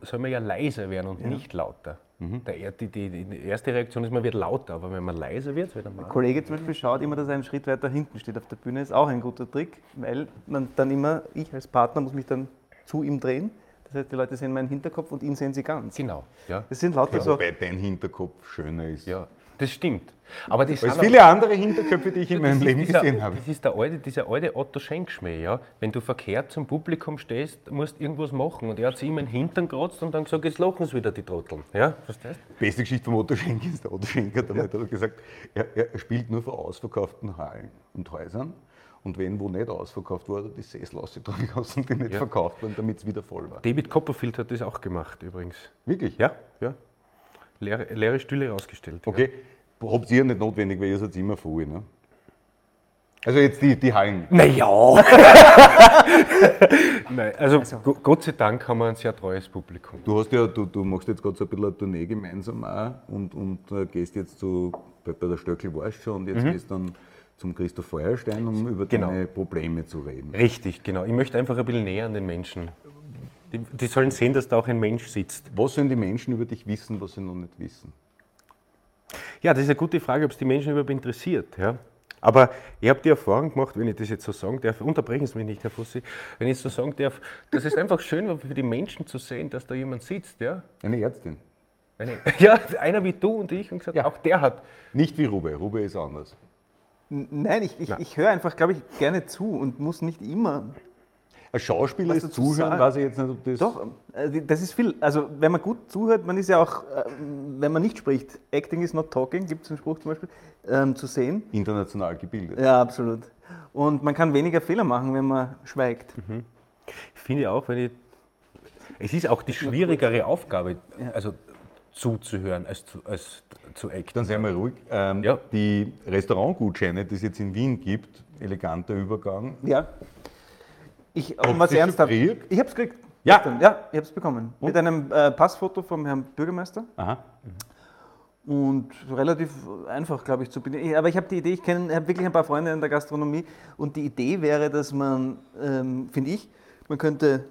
soll man ja leiser werden und nicht lauter. Der, die, die, die erste Reaktion ist, man wird lauter, aber wenn man leiser wird, wird man Ein Kollege zum Beispiel schaut immer, dass er einen Schritt weiter hinten steht auf der Bühne. Ist auch ein guter Trick, weil man dann immer, ich als Partner muss mich dann zu ihm drehen. Das heißt, die Leute sehen meinen Hinterkopf und ihn sehen sie ganz. Genau, ja. Das sind lauter Ja, so. wobei dein Hinterkopf schöner ist. ja. Das stimmt. Aber das sind viele andere Hinterköpfe, die ich in meinem Leben dieser, gesehen habe. Das ist der alte, dieser alte Otto Schenk-Schmäh, ja. Wenn du verkehrt zum Publikum stehst, musst du irgendwas machen. Und er hat sich immer in den Hintern gerotzt und dann gesagt, jetzt lachen sie wieder, die Trotteln. Ja, verstehst Beste Geschichte vom Otto Schenk ist, der Otto Schenk hat einmal gesagt, er, er spielt nur vor ausverkauften Hallen und Häusern. Und wenn wo nicht ausverkauft wurde, die Sessel ausgetragen und die nicht Ja. verkauft wurden, damit es wieder voll war. David Copperfield hat das auch gemacht, übrigens. Wirklich? Ja, ja. Leere, leere Stühle rausgestellt. Okay. Habt ihr nicht notwendig, weil ihr seid immer voll, ne? Also jetzt die, die Hallen. Naja. Nein, also, Go- Gott sei Dank haben wir ein sehr treues Publikum. Du hast ja, du, du machst jetzt gerade so ein bisschen eine Tournee gemeinsam auch und, und äh, gehst jetzt zu, bei, bei der Stöckel warst schon und jetzt gehst dann zum Christoph Feuerstein, um über Genau. deine Probleme zu reden. Richtig, genau. Ich möchte einfach ein bisschen näher an den Menschen. Die, die sollen sehen, dass da auch ein Mensch sitzt. Was sollen die Menschen über dich wissen, was sie noch nicht wissen? Ja, das ist eine gute Frage, ob es die Menschen überhaupt interessiert. Ja? Aber ich habe die Erfahrung gemacht, wenn ich das jetzt so sagen darf, unterbrechen Sie mich nicht, Herr Fussi, wenn ich so sagen darf, dass es einfach schön war für die Menschen zu sehen, dass da jemand sitzt. Ja, Eine Ärztin. Eine, ja einer wie du und ich und gesagt, auch der hat. Nicht wie Rube. Rube ist anders. N- Nein, ich, ich, ich höre einfach, glaube ich, gerne zu und muss nicht immer. Ein Schauspieler ist zuhören, sagen? weiß ich jetzt nicht, ob das. Doch, äh, das ist viel. Also, wenn man gut zuhört, man ist ja auch, äh, wenn man nicht spricht, Acting is not talking, gibt es einen Spruch zum Beispiel, ähm, zu sehen. International gebildet. Ja, absolut. Und man kann weniger Fehler machen, wenn man schweigt. Ich finde auch, wenn ich. Es ist auch die schwierigere Aufgabe, also zuzuhören, als zu, als zu acten. Dann sei mal ruhig. Ähm, Ja. Die Restaurantgutscheine, die es jetzt in Wien gibt, eleganter Übergang. Ja. Ich, um was ernsthaft. gekriegt? Ich habe es gekriegt. Ja. Gestern. Ja, ich habe es bekommen. Mit einem äh, Passfoto vom Herrn Bürgermeister. Aha. Und relativ einfach, glaube ich, zu bedienen. Aber ich habe die Idee, ich kenne, habe wirklich ein paar Freunde in der Gastronomie und die Idee wäre, dass man, ähm, finde ich, man könnte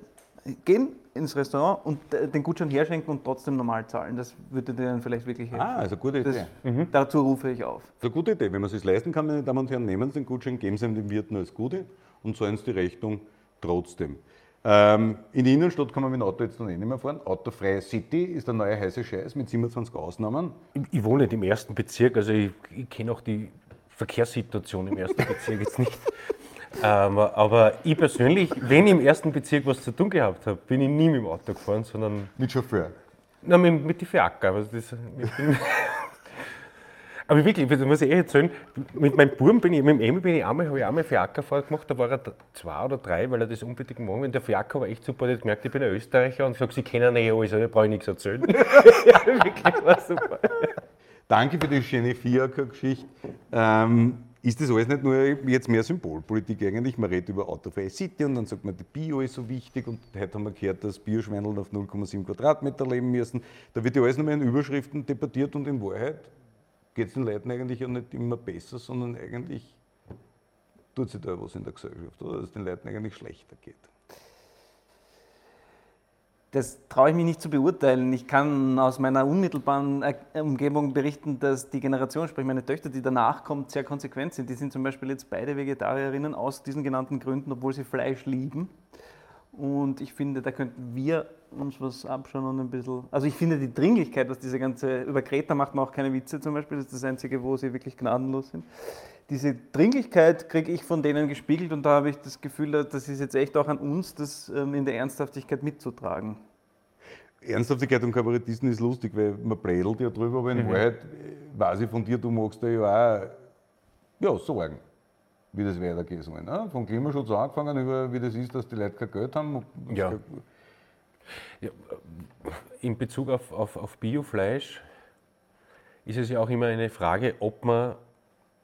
gehen ins Restaurant und äh, den Gutschein herschenken und trotzdem normal zahlen. Das würde dir dann vielleicht wirklich helfen. Ah, also gute das, Idee. Dazu rufe ich auf. Das ist eine gute Idee. Wenn man es sich leisten kann, meine Damen und Herren, nehmen Sie den Gutschein, geben Sie ihm den Wirt nur als Gute und zahlen Sie die Rechnung trotzdem. Ähm, in der Innenstadt kann man mit dem Auto jetzt noch eh nicht mehr fahren. Autofreie City ist der neue heiße Scheiß mit 27 Ausnahmen. Ich, ich wohne nicht im ersten Bezirk, also ich, ich kenne auch die Verkehrssituation im ersten Bezirk jetzt nicht. Ähm, aber ich persönlich, wenn ich im ersten Bezirk was zu tun gehabt habe, bin ich nie mit dem Auto gefahren, sondern Mit Chauffeur. na, mit, mit die Fiaker. Also das, bin, aber wirklich, das muss ich eh erzählen, mit meinem Buben bin ich, mit dem Emil bin ich einmal, habe ich einmal Fiakerfahrt gemacht, da war er zwei oder drei, weil er das unbedingt machen will. Der Fiaker war echt super, der hat gemerkt, ich bin ein Österreicher und sagt, sie kennen eh alles, also brauche ich nichts erzählen. ja, wirklich, war super. Danke für die schöne Fiaker-Geschichte. Ähm, ist das alles nicht nur jetzt mehr Symbolpolitik eigentlich? Man redet über autofreie City und dann sagt man, die Bio ist so wichtig und heute haben wir gehört, dass Bioschweineln auf 0,7 Quadratmeter leben müssen. Da wird ja alles nur mehr in Überschriften debattiert und in Wahrheit geht es den Leuten eigentlich ja nicht immer besser, sondern eigentlich tut sich da was in der Gesellschaft, oder? Dass es den Leuten eigentlich schlechter geht. das traue ich mich nicht zu beurteilen. Ich kann aus meiner unmittelbaren Umgebung berichten, dass die Generation, sprich meine Töchter, die danach kommt, sehr konsequent sind. Die sind zum Beispiel jetzt beide Vegetarierinnen aus diesen genannten Gründen, obwohl sie Fleisch lieben. Und ich finde, da könnten wir uns was abschauen und ein bisschen. Also ich finde die Dringlichkeit, was diese ganze. Über Kreta macht man auch keine Witze zum Beispiel, das ist das Einzige, wo sie wirklich gnadenlos sind. Diese Dringlichkeit kriege ich von denen gespiegelt und da habe ich das Gefühl, das ist jetzt echt auch an uns, das ähm, in der Ernsthaftigkeit mitzutragen. Ernsthaftigkeit und Kabarettisten ist lustig, weil man plädelt ja drüber, aber in Mhm. Wahrheit weiß ich von dir, du magst da ja auch ja, sagen, wie das weitergehen soll. Ne? Von Klimaschutz angefangen, über wie das ist, dass die Leute kein Geld haben. Ja. Ja, in Bezug auf, auf, auf Biofleisch ist es ja auch immer eine Frage, ob man,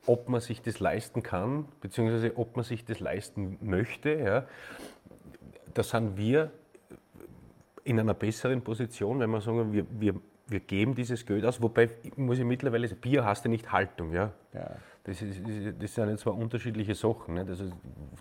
ob man sich das leisten kann, beziehungsweise ob man sich das leisten möchte. Ja. Da sind wir in einer besseren Position, wenn wir sagen, wir, wir, wir geben dieses Geld aus, wobei muss ich mittlerweile sagen, Bier hast du nicht Haltung. Ja. Ja. Das, ist, das sind jetzt zwei unterschiedliche Sachen. Nicht? Also,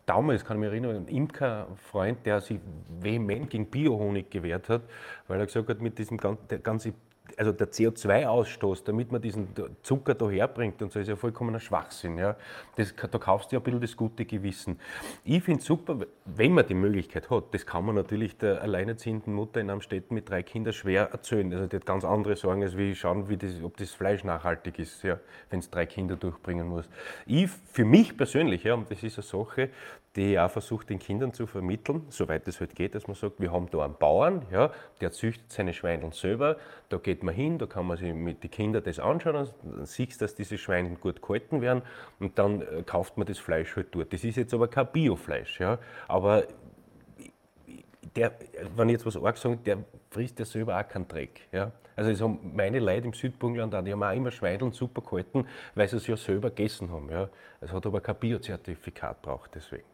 damals kann ich mich erinnern, ein Imkerfreund, der sich vehement gegen Biohonig gewehrt hat, weil er gesagt hat, mit diesem gan- der ganze, also der CO2-Ausstoß, damit man diesen Zucker da herbringt und so, ist ja vollkommener Schwachsinn. Ja? Das, da kaufst du ja ein bisschen das gute Gewissen. Ich finde es super, wenn man die Möglichkeit hat, das kann man natürlich der alleinerziehenden Mutter in einem Städten mit drei Kindern schwer erzählen. Also die hat ganz andere Sorgen, als wie schauen, wie das, ob das Fleisch nachhaltig ist, ja, wenn es drei Kinder durchbringen muss. Ich, für mich persönlich, ja, und das ist eine Sache, die ich auch versuche, den Kindern zu vermitteln, soweit es halt geht, dass man sagt, wir haben da einen Bauern, ja, der züchtet seine Schweineln selber, da geht man hin, da kann man sich mit den Kindern das anschauen, dann siehst du, dass diese Schweine gut gehalten werden und dann äh, kauft man das Fleisch halt dort. Das ist jetzt aber kein Biofleisch, ja, aber der, wenn ich jetzt was arg sage, der frisst ja selber auch keinen Dreck. Ja? Also haben meine Leute im Südburgenland die haben auch immer Schweineln super gehalten, weil sie es ja selber gegessen haben. Ja? Es hat aber kein Biozertifikat braucht deswegen.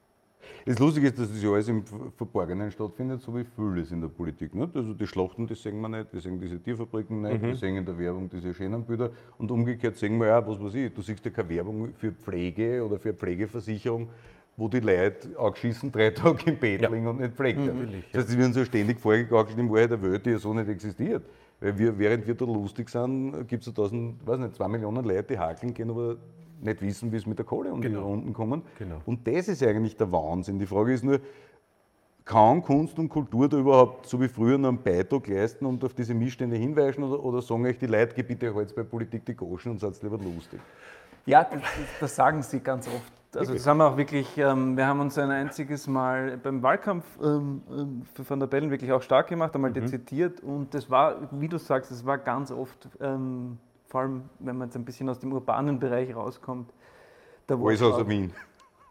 Das Lustige ist, dass das ja alles im Verborgenen stattfindet, so wie vieles in der Politik. Nicht? Also die Schlachten, das sehen wir nicht, wir sehen diese Tierfabriken nicht, Mhm. wir sehen in der Werbung diese schönen Bilder und umgekehrt sehen wir ja, was weiß ich, du siehst ja keine Werbung für Pflege oder für Pflegeversicherung, wo die Leute angeschissen drei Tage im Bett Ja. liegen und nicht pflegt werden. Natürlich, Das heißt, die werden so ständig vorgegaukelt in Wahrheit der Welt, die ja so nicht existiert. Weil wir, während wir da lustig sind, gibt es da tausend, weiß nicht, zwei Millionen Leute, die hakeln gehen, aber nicht wissen, wie es mit der Kohle um die Genau. Runden kommen. Genau. Und das ist eigentlich der Wahnsinn. Die Frage ist nur, kann Kunst und Kultur da überhaupt so wie früher noch einen Beitrag leisten und auf diese Missstände hinweisen oder, oder sagen euch die Leute, bitte halt bei Politik die Goschen und seid lieber lustig? Ja, das, das sagen sie ganz oft. Also das haben wir auch wirklich, ähm, wir haben uns ein einziges Mal beim Wahlkampf ähm, ähm, für Van der Bellen wirklich auch stark gemacht, einmal dezitiert und das war, wie du sagst, das war ganz oft, ähm, vor allem wenn man jetzt ein bisschen aus dem urbanen Bereich rauskommt. Der Alles außer Wien.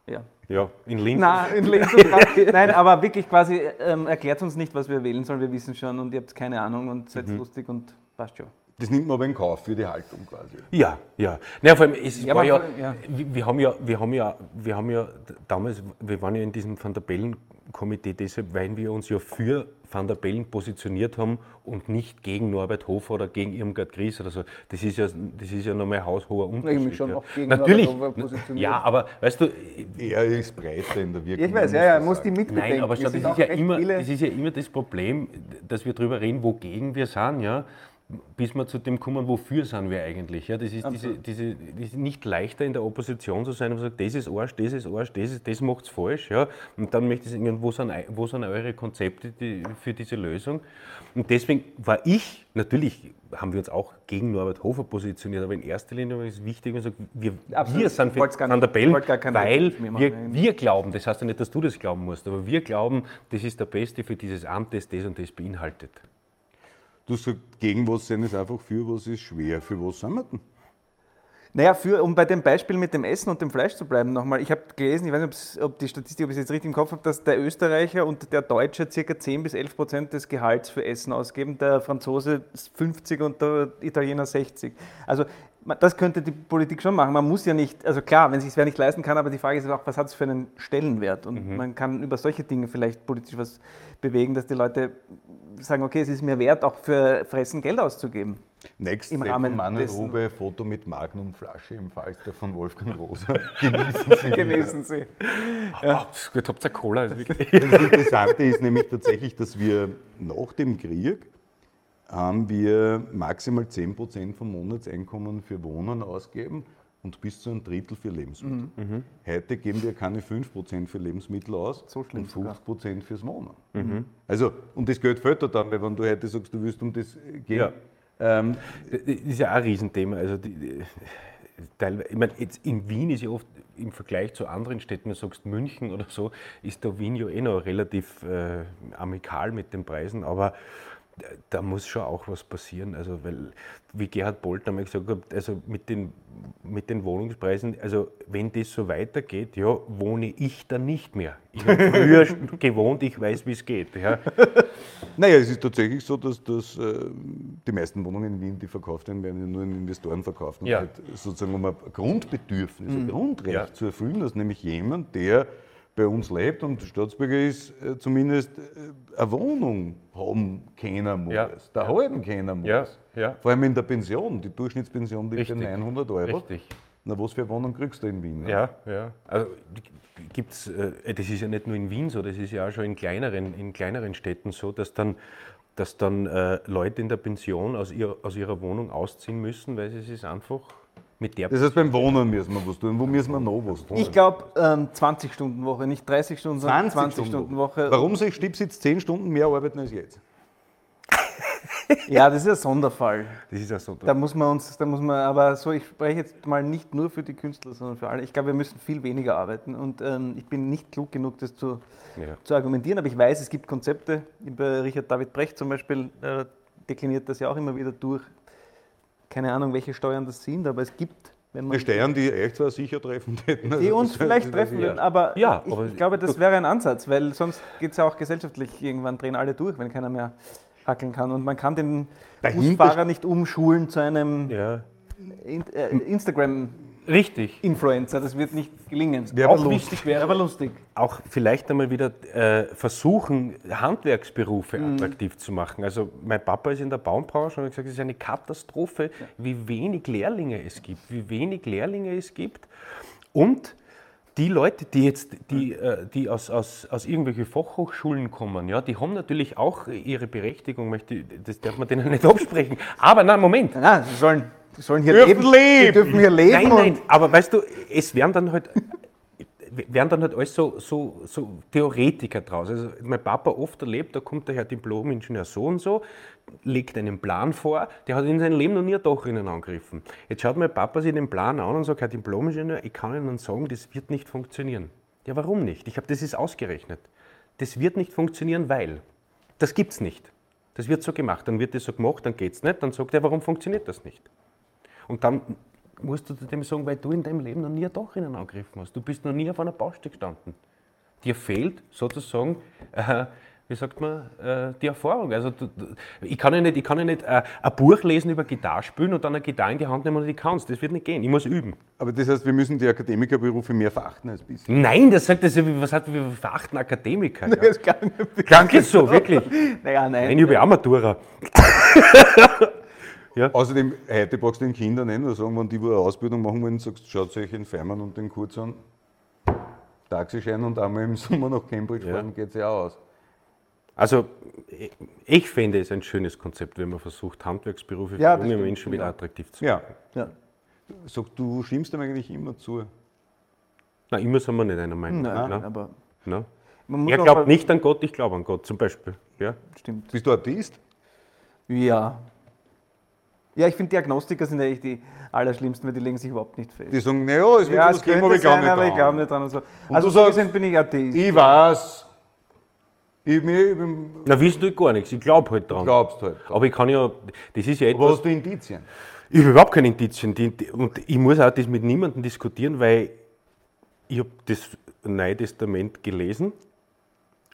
Ja. Ja, in Linz. Nein, in Linz. Nein, aber wirklich quasi, ähm, erklärt uns nicht, was wir wählen sollen, wir wissen schon und ihr habt keine Ahnung und seid lustig und passt schon. Das nimmt man aber in Kauf für die Haltung quasi. Ja, ja. Naja, vor allem, es Ja, war aber ja, ja. Wir, wir, haben ja, wir, haben ja, wir haben ja damals, wir waren ja in diesem Van der Bellen-Komitee deshalb, weil wir uns ja für Van der Bellen positioniert haben und nicht gegen Norbert Hofer oder gegen Irmgard Gries oder so. Das ist ja, das ist ja nochmal haushoher Unterschied. mich schon ja. auch gegen Natürlich, Norbert Hofer positioniert. ja, aber weißt du, Er ist breiter in der Wirkung. Ich weiß, ja, ja, muss die mitbedenken. Nein, aber schau, Es das, ist ja immer, das ist ja immer das Problem, dass wir darüber reden, wogegen wir sind, ja, bis wir zu dem kommen, wofür sind wir eigentlich. Ja, das ist diese, diese, das ist nicht leichter in der Opposition zu sein und sagen, das ist Arsch, das ist Arsch, das, ist, das macht es falsch. Ja, und dann möchte ich sagen, wo sind, wo sind eure Konzepte die, für diese Lösung? Und deswegen war ich, natürlich haben wir uns auch gegen Norbert Hofer positioniert, aber in erster Linie ist es wichtig, dass wir wir, sind für Van der Bellen, weil machen, wir, wir glauben, das heißt ja nicht, dass du das glauben musst, aber wir glauben, das ist der Beste für dieses Amt, das das und das beinhaltet. Du sagst, gegen was sein ist einfach für was ist schwer. Für was sind wir denn? Naja, für, um bei dem Beispiel mit dem Essen und dem Fleisch zu bleiben nochmal. Ich habe gelesen, ich weiß nicht, ob die Statistik, ob ich es jetzt richtig im Kopf habe, dass der Österreicher und der Deutsche ca. 10 bis 11 Prozent des Gehalts für Essen ausgeben, der Franzose 50 und der Italiener 60. Also das könnte die Politik schon machen. Man muss ja nicht, also klar, wenn sich es wer nicht leisten kann, aber die Frage ist auch, was hat es für einen Stellenwert? Und man kann über solche Dinge vielleicht politisch was bewegen, dass die Leute sagen, okay, es ist mir wert, auch für Fressen Geld auszugeben. Next Im Rahmen Manuel Rube, Foto mit Magnumflasche im Falter von Wolfgang Rosa. Genießen Sie. Gewesen Sie. Ja. Gut, habt ihr Cola? Also wirklich. Das Interessante ist nämlich tatsächlich, dass wir nach dem Krieg haben wir maximal 10% vom Monatseinkommen für Wohnen ausgeben und bis zu ein Drittel für Lebensmittel. Heute geben wir keine 5% für Lebensmittel aus So und sogar. 50% fürs Wohnen. Also, und das Geld fällt da dann, weil wenn du heute sagst, du willst um das gehen, Ja. ähm, Das ist ja auch ein Riesenthema. Also die, die, teilweise, ich meine, jetzt in Wien ist ja oft im Vergleich zu anderen Städten, wenn du sagst München oder so, ist da Wien ja eh noch relativ äh, amikal mit den Preisen, aber da- muss schon auch was passieren. Also, weil, wie Gerhard Bolt einmal gesagt hat, also mit den, mit den Wohnungspreisen, also wenn das so weitergeht, ja, wohne ich dann nicht mehr. Ich habe früher gewohnt, ich weiß, wie es geht. Ja. Naja, es ist tatsächlich so, dass, dass äh, die meisten Wohnungen in Wien, die verkauft werden, werden nur an Investoren verkauft. Ja. halt sozusagen um ein Grundbedürfnis, ein Grundrecht Ja. zu erfüllen, dass nämlich jemand, der bei uns lebt und Staatsbürger ist, äh, zumindest äh, eine Wohnung haben können muss, Ja. daheim können muss. Ja, ja. Vor allem in der Pension. Die Durchschnittspension liegt bei Richtig. 900 Euro. Richtig. Na, was für eine Wohnung kriegst du in Wien? Ja, ja. Also gibt's, äh, das ist ja nicht nur in Wien so, das ist ja auch schon in kleineren, in kleineren Städten so, dass dann, dass dann äh, Leute in der Pension aus, ihr, aus ihrer Wohnung ausziehen müssen, weil sie es einfach mit der Das heißt, beim Wohnen müssen wir was tun. Wo müssen wir noch was tun? Ich glaube, ähm, 20-Stunden-Woche, nicht 30 Stunden, sondern 20-Stunden-Woche. Warum soll ich Stips jetzt 10 Stunden mehr arbeiten als jetzt? Ja, das ist ein Sonderfall. Das ist ja so. Da muss man uns, da muss man, aber so, ich spreche jetzt mal nicht nur für die Künstler, sondern für alle. Ich glaube, wir müssen viel weniger arbeiten und ähm, ich bin nicht klug genug, das zu, Ja. zu argumentieren, aber ich weiß, es gibt Konzepte. Bei Richard David Brecht zum Beispiel äh, dekliniert das ja auch immer wieder durch. Keine Ahnung, welche Steuern das sind, aber es gibt, wenn man Die Steuern, die euch zwar sicher treffen hätten. die uns vielleicht treffen würden, aber, Ja, ich, aber- ich glaube, das wäre ein Ansatz, weil sonst geht es ja auch gesellschaftlich, irgendwann drehen alle durch, wenn keiner mehr hackeln kann. Und man kann den Dahinter Busfahrer nicht umschulen zu einem Ja. In, Richtig. Das wird nicht gelingen. Wäre aber Auch lustig. wichtig wäre, aber lustig. Auch vielleicht einmal wieder äh, versuchen, Handwerksberufe Mhm. attraktiv zu machen. Also mein Papa ist in der Baumbranche und hat gesagt, es ist eine Katastrophe, wie wenig Lehrlinge es gibt, wie wenig Lehrlinge es gibt. Und die Leute, die jetzt, die, äh, die aus, aus, aus irgendwelchen Fachhochschulen kommen, ja, die haben natürlich auch ihre Berechtigung, möchte, das darf man denen nicht absprechen. Aber nein, Moment, Nein, sie sollen, sollen hier Dürfen leben. leben. Sie dürfen hier leben. Nein, nein, aber weißt du, es werden dann halt, werden dann halt alles so, so, so Theoretiker draus. Also mein Papa oft erlebt, da kommt der Herr Diplom-Ingenieur so und so, legt einen Plan vor, der hat in seinem Leben noch nie ein Dach innen angegriffen. Jetzt schaut mein Papa sich den Plan an und sagt, Herr Diplom-Ingenieur, ich kann Ihnen sagen, das wird nicht funktionieren. Ja, warum nicht? Ich habe das ist ausgerechnet. Das wird nicht funktionieren, weil. Das gibt's nicht. Das wird so gemacht. Dann wird das so gemacht, dann geht's nicht. Dann sagt er, warum funktioniert das nicht? Und dann musst du dem sagen, weil du in deinem Leben noch nie ein Dach innen angegriffen hast. Du bist noch nie auf einer Baustelle gestanden. Dir fehlt sozusagen, äh, wie sagt man, äh, die Erfahrung. Also du, du, ich kann ja nicht, ich kann ja nicht äh, ein Buch lesen über Gitarre spielen und dann eine Gitarre in die Hand nehmen und die kannst. Das wird nicht gehen. Ich muss üben. Aber das heißt, wir müssen die Akademikerberufe mehr verachten als bisher. Nein, das sagt das, was hat, wir verachten Akademiker. Ja. das kann nicht. Klang jetzt so, wirklich. Naja, nein. Nein, ich habe ja. Außerdem, heute brauchst du den Kindern nicht nur sagen, wenn die eine Ausbildung machen wollen, sagst schaut euch den Feimann und den Kurz an, Taxischein und einmal im Sommer nach Cambridge Ja. fahren, geht es ja auch aus. Also, ich- finde es ein schönes Konzept, wenn man versucht, Handwerksberufe Ja, für das junge Menschen wieder ja. attraktiv zu Ja. machen. Ja. Sag, du stimmst dem eigentlich immer zu. Na, immer sind wir nicht einer Meinung. Nein, ne? aber muss Er glaubt nicht an Gott, ich glaube an Gott, zum Beispiel. Ja? Stimmt. Bist du Atheist? Ja. Ja, ich finde, Diagnostiker sind eigentlich die allerschlimmsten, weil die legen sich überhaupt nicht fest. Die sagen, naja, es wird ja, was es geben, aber ich glaube nicht aber ich dran. glaube nicht dran. Und so. Und also so gesehen bin ich Atheist. Ich weiß. Ich, mir, ich bin- Na, wissen du gar nichts, ich glaube halt dran. glaubst halt. Aber ich kann ja, das ist ja Aber etwas, hast du Indizien? ich habe überhaupt keine Indizien. Und ich muss auch das mit niemandem diskutieren, weil ich habe das Neue Testament gelesen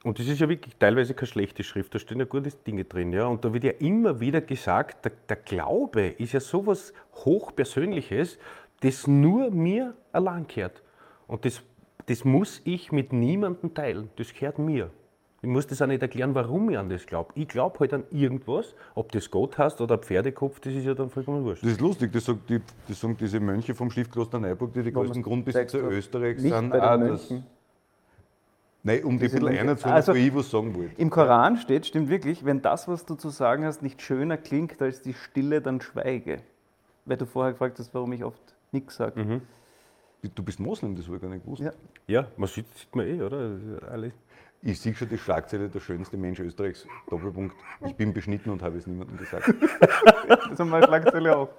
und das ist ja wirklich teilweise keine schlechte Schrift, da stehen ja gute Dinge drin. Ja? Und da wird ja immer wieder gesagt, der, der Glaube ist ja sowas Hochpersönliches, das nur mir allein gehört. Und das, das muss ich mit niemandem teilen, das gehört mir. Ich muss das auch nicht erklären, warum ich an das glaube. Ich glaube halt an irgendwas, ob das Gott heißt oder Pferdekopf, das ist ja dann vollkommen wurscht. Das ist lustig, das, sagt die, das sagen diese Mönche vom Stiftkloster Neuburg, die die größten Grundbesitzer Österreichs nicht sind. bei den auch Mönchen. Nein, um die ein bisschen einzuholen, Also- wo ich was sagen wollte. Im Koran steht, stimmt wirklich, wenn das, was du zu sagen hast, nicht schöner klingt als die Stille, dann schweige. Weil du vorher gefragt hast, warum ich oft nichts sage. Du bist Moslem, das habe ich gar nicht gewusst. Ja. Ja, man sieht, sieht man eh, oder? Alle. Ich sehe schon die Schlagzeile, der schönste Mensch Österreichs, Doppelpunkt. Ich bin beschnitten und habe es niemandem gesagt. Das haben wir Schlagzeile auch.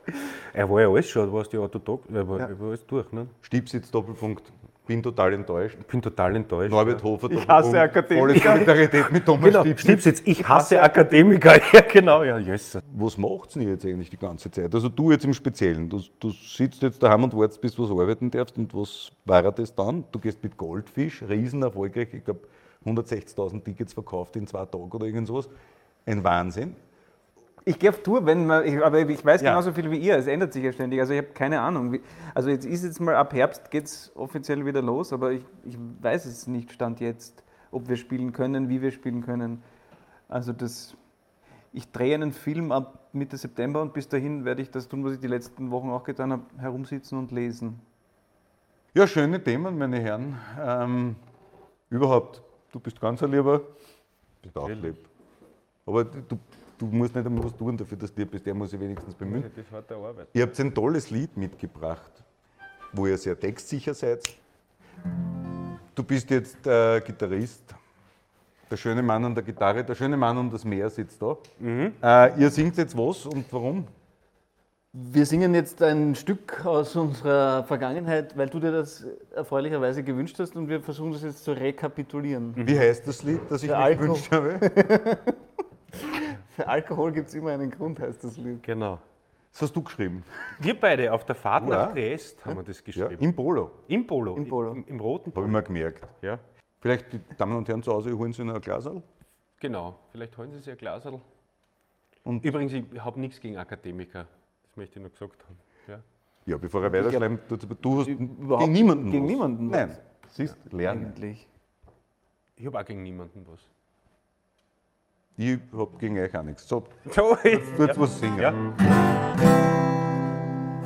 Er war ja alles schon, du warst ja orthodox, er war, Ja. er war alles durch. Ne? Stiebsitz, Doppelpunkt. Bin total enttäuscht. Ich bin total enttäuscht. Norbert Hofer, Ich hasse Doppelpunkt. Akademiker. Volle Solidarität mit Thomas Genau, jetzt. Ich hasse Akademiker. Ja, genau, ja, yes. Was macht ihr jetzt eigentlich die ganze Zeit? Also du jetzt im Speziellen. Du, du sitzt jetzt daheim und wartest, bis du was arbeiten darfst. Und was war das dann? Du gehst mit Goldfisch, riesen erfolgreich. Ich glaube, 160.000 Tickets verkauft in zwei Tagen oder irgend sowas. Ein Wahnsinn. Ich gehe auf Tour, wenn man, ich, aber ich weiß Ja. genauso viel wie ihr, es ändert sich ja ständig. Also ich habe keine Ahnung. Also jetzt ist jetzt mal ab Herbst geht es offiziell wieder los, aber ich, ich weiß es nicht, Stand jetzt, ob wir spielen können, wie wir spielen können. Also das, ich drehe einen Film ab Mitte September und bis dahin werde ich das tun, was ich die letzten Wochen auch getan habe, herumsitzen und lesen. Ja, schöne Themen, meine Herren. Ähm, überhaupt, du bist ganz ein Lieber. Bist auch lieb. Aber du, du musst nicht einmal was tun dafür, dass du bist. Der muss sich wenigstens bemühen. Das hat der Arbeit. Ihr habt ein tolles Lied mitgebracht, wo ihr sehr textsicher seid. Du bist jetzt äh, Gitarrist. Der schöne Mann an der Gitarre, der schöne Mann und das Meer sitzt da. Äh, ihr singt jetzt was und warum? Wir singen jetzt ein Stück aus unserer Vergangenheit, weil du dir das erfreulicherweise gewünscht hast und wir versuchen das jetzt zu rekapitulieren. Wie heißt das Lied, das ich mir gewünscht habe? Für Alkohol gibt es immer einen Grund, heißt das Lied. Genau. Das hast du geschrieben. Wir beide auf der Fahrt Ja. nach Triest haben wir das Ja, geschrieben. Im Polo, Im Polo. Im Polo. Im, im roten habe Polo. ich mir gemerkt. Ja, Vielleicht, die Damen und Herren zu Hause, holen Sie noch ein Glasal. genau. Vielleicht holen Sie sich ein Glasl. Und- Übrigens, ich habe nichts gegen Akademiker. Das möchte ich noch gesagt haben. Ja. Ja, bevor er weiterschreibt, du, du hast Überhaupt gegen niemanden gegen was. niemanden was. Nein, siehst, lernen. Eigentlich. Ich habe auch gegen niemanden was. Ich habe gegen euch auch nichts. So, So, jetzt. jetzt was singen. Ja.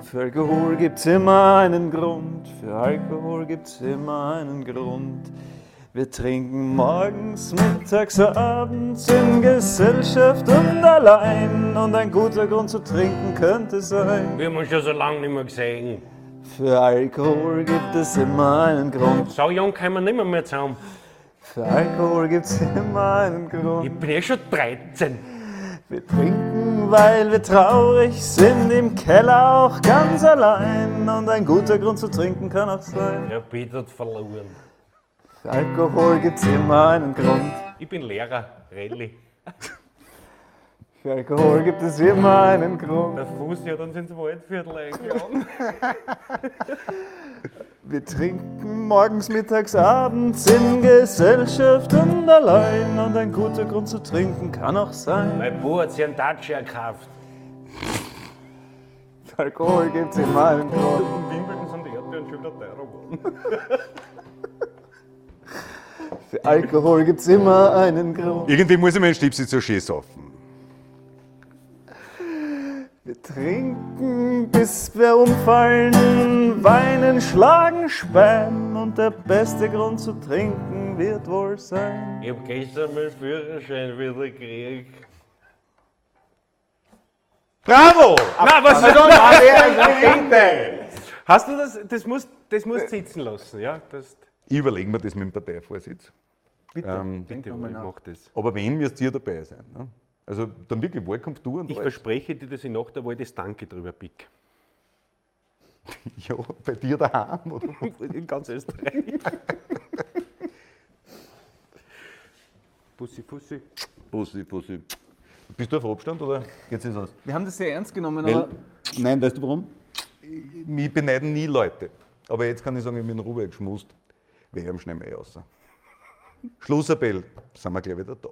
Für Alkohol gibt's immer einen Grund, für Alkohol gibt's immer einen Grund. Wir trinken morgens, mittags, abends in Gesellschaft und allein. Und ein guter Grund zu trinken könnte sein. Wir haben uns schon so lange nicht mehr gesehen. Für Alkohol gibt es immer einen Grund. So jung kommen wir nicht mehr, mehr zusammen. Für Alkohol gibt's immer einen Grund. Ich bin eh schon 13. Wir trinken, weil wir traurig sind, im Keller auch ganz allein. Und ein guter Grund zu trinken kann auch sein. Ja, Peter hat verloren. Für Alkohol gibt's immer einen Grund. Ich bin Lehrer, Rallye. Für Alkohol gibt es immer einen Grund. Der Fuß hat uns ins Waldviertel eingeladen. Wir trinken morgens, mittags, abends in Gesellschaft und allein. Und ein guter Grund zu trinken kann auch sein. Mein Bub hat sich einen Dacia gekauft. Für Alkohol gibt's immer einen Grund. In Wimbledon sind die Erdbeeren schon wieder teurer geworden. Für Alkohol gibt's immer einen Grund. Irgendwie muss ich meinen Stipsitz so schön saufen. Wir trinken, bis wir umfallen, weinen, schlagen, spähen. Und der beste Grund zu trinken wird wohl sein. Ich hab gestern meinen Führerschein wieder gekriegt. Bravo! Nein, was Bitte! Hast du das? Das musst das musst sitzen lassen, ja? Das, Ich überlege mir das mit dem Parteivorsitz. Bitte, Ähm, bitte, ich nach. mach das. Aber wenn, müsst ihr dabei sein. Ne? Also dann wirklich Wahlkampf du und Ich alles. verspreche dir, dass ich nach der Wahl das Danke drüber pick. Ja, bei dir daheim. Oder? In ganz Österreich. Bussi, Bussi. Bussi, Bussi. Bist du auf Abstand oder geht's jetzt aus? Wir haben das sehr ernst genommen, Weil, aber nein, weißt du warum? Mich beneiden nie Leute. Aber jetzt kann ich sagen, ich bin Ruhe geschmust. Wir haben schnell mehr raus. Schlussappell, sind wir gleich wieder da.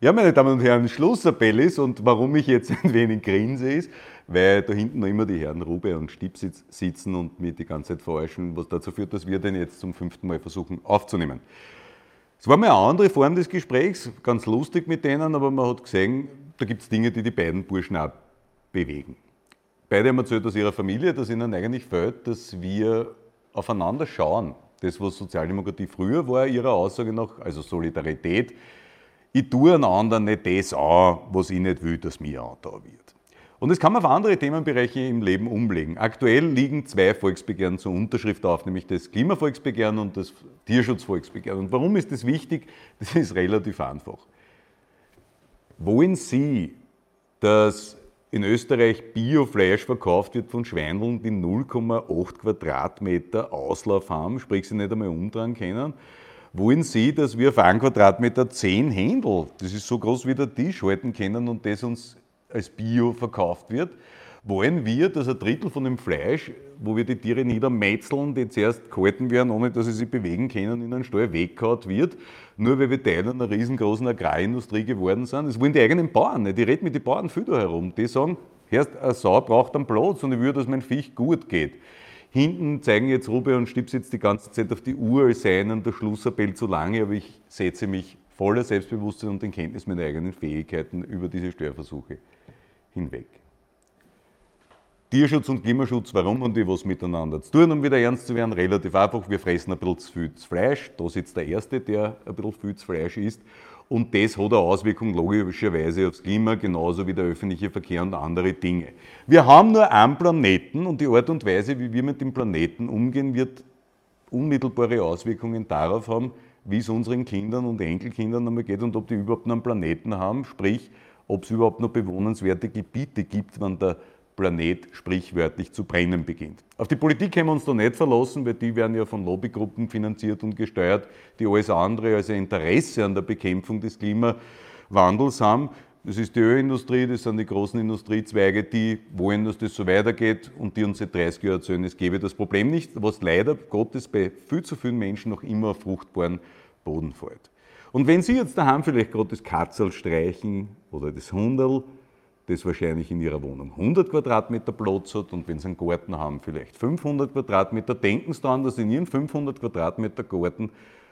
Ja, meine Damen und Herren, Schlussappell ist und warum ich jetzt ein wenig grinse ist, weil da hinten noch immer die Herren Rube und Stipsitz sitzen und mir die ganze Zeit verarschen, was dazu führt, dass wir den jetzt zum fünften Mal versuchen aufzunehmen. Es war mal eine andere Form des Gesprächs, ganz lustig mit denen, aber man hat gesehen, da gibt es Dinge, die die beiden Burschen auch bewegen. Beide haben erzählt aus ihrer Familie, dass ihnen eigentlich fällt, dass wir aufeinander schauen. Das, was Sozialdemokratie früher war, ihrer Aussage nach, also Solidarität. Ich tue einem anderen nicht das an, was ich nicht will, dass mir angetan wird. Und das kann man auf andere Themenbereiche im Leben umlegen. Aktuell liegen zwei Volksbegehren zur Unterschrift auf, nämlich das Klimavolksbegehren und das Tierschutzvolksbegehren. Und warum ist das wichtig? Das ist relativ einfach. Wollen Sie, dass in Österreich Biofleisch verkauft wird von Schweindeln, die 0,8 Quadratmeter Auslauf haben, sprich sie nicht einmal umdrehen können? Wollen Sie, dass wir auf einen Quadratmeter 10 Händel, das ist so groß wie der Tisch, halten können und das uns als Bio verkauft wird, wollen wir, dass ein Drittel von dem Fleisch, wo wir die Tiere niedermetzeln, die zuerst gehalten werden, ohne dass sie sich bewegen können, in einen Stall weggehauen wird, nur weil wir Teil einer riesengroßen Agrarindustrie geworden sind. Das wollen die eigenen Bauern nicht. Ich rede mit den Bauern viel da herum. Die sagen, erst eine Sau braucht einen Platz und ich will, dass mein Viech gut geht. Hinten zeigen jetzt Rube und Stips jetzt die ganze Zeit auf die Uhr, als sei ihnen der Schlussappell zu lange, aber ich setze mich voller Selbstbewusstsein und in Kenntnis meiner eigenen Fähigkeiten über diese Störversuche hinweg. Tierschutz und Klimaschutz, warum haben die was miteinander zu tun, um wieder ernst zu werden? Relativ einfach, wir fressen ein bisschen zu viel Fleisch. Da sitzt der Erste, der ein bisschen viel Fleisch isst. Und das hat eine Auswirkung logischerweise aufs Klima, genauso wie der öffentliche Verkehr und andere Dinge. Wir haben nur einen Planeten und die Art und Weise, wie wir mit dem Planeten umgehen, wird unmittelbare Auswirkungen darauf haben, wie es unseren Kindern und Enkelkindern einmal geht und ob die überhaupt noch einen Planeten haben, sprich, ob es überhaupt noch bewohnenswerte Gebiete gibt, wenn der Planet sprichwörtlich zu brennen beginnt. Auf die Politik können wir uns da nicht verlassen, weil die werden ja von Lobbygruppen finanziert und gesteuert, die alles andere als ein Interesse an der Bekämpfung des Klimawandels haben. Das ist die Ölindustrie, das sind die großen Industriezweige, die wollen, dass das so weitergeht und die uns seit 30 Jahren erzählen, es gäbe das Problem nicht, was leider Gottes bei viel zu vielen Menschen noch immer auf fruchtbaren Boden fällt. Und wenn Sie jetzt daheim vielleicht gerade das Katzel streichen oder das Hunderl, das wahrscheinlich in ihrer Wohnung 100 Quadratmeter Platz hat und wenn sie einen Garten haben, vielleicht 500 Quadratmeter, denken sie daran, dass in ihrem 500 Quadratmeter Garten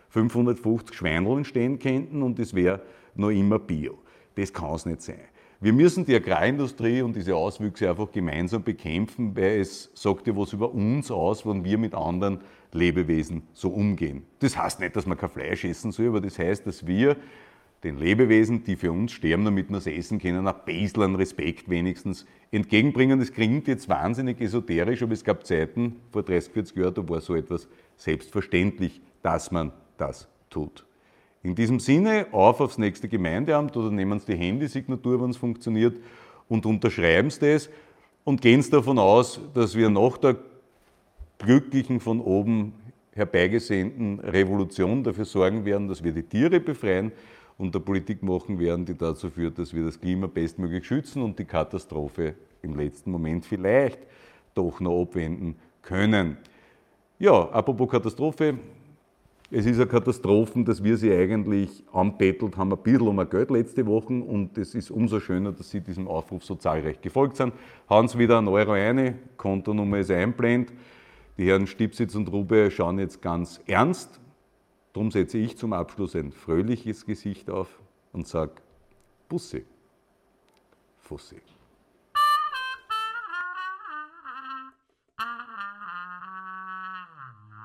550 Schweineln stehen könnten und es wäre noch immer Bio. Das kann es nicht sein. Wir müssen die Agrarindustrie und diese Auswüchse einfach gemeinsam bekämpfen, weil es sagt ja was über uns aus, wenn wir mit anderen Lebewesen so umgehen. Das heißt nicht, dass man kein Fleisch essen soll, aber das heißt, dass wir den Lebewesen, die für uns sterben, damit wir es essen können, ein bisschen Respekt wenigstens entgegenbringen. Das klingt jetzt wahnsinnig esoterisch, aber es gab Zeiten, vor 30, 40 Jahren, da war so etwas selbstverständlich, dass man das tut. In diesem Sinne, auf aufs nächste Gemeindeamt oder nehmen Sie die Handysignatur, wenn es funktioniert, und unterschreiben Sie das und gehen Sie davon aus, dass wir nach der glücklichen von oben herbeigesehnten Revolution dafür sorgen werden, dass wir die Tiere befreien, und der Politik machen werden, die dazu führt, dass wir das Klima bestmöglich schützen und die Katastrophe im letzten Moment vielleicht doch noch abwenden können. Ja, apropos Katastrophe. Es ist eine Katastrophe, dass wir sie eigentlich anbettelt haben, ein bisschen um ein Geld letzte Woche und es ist umso schöner, dass Sie diesem Aufruf so zahlreich gefolgt sind. Hauen Sie wieder einen Euro eine, Kontonummer ist einblend. Die Herren Stipsitz und Rube schauen jetzt ganz ernst Darum setze ich zum Abschluss ein fröhliches Gesicht auf und sage Bussi, Fussi.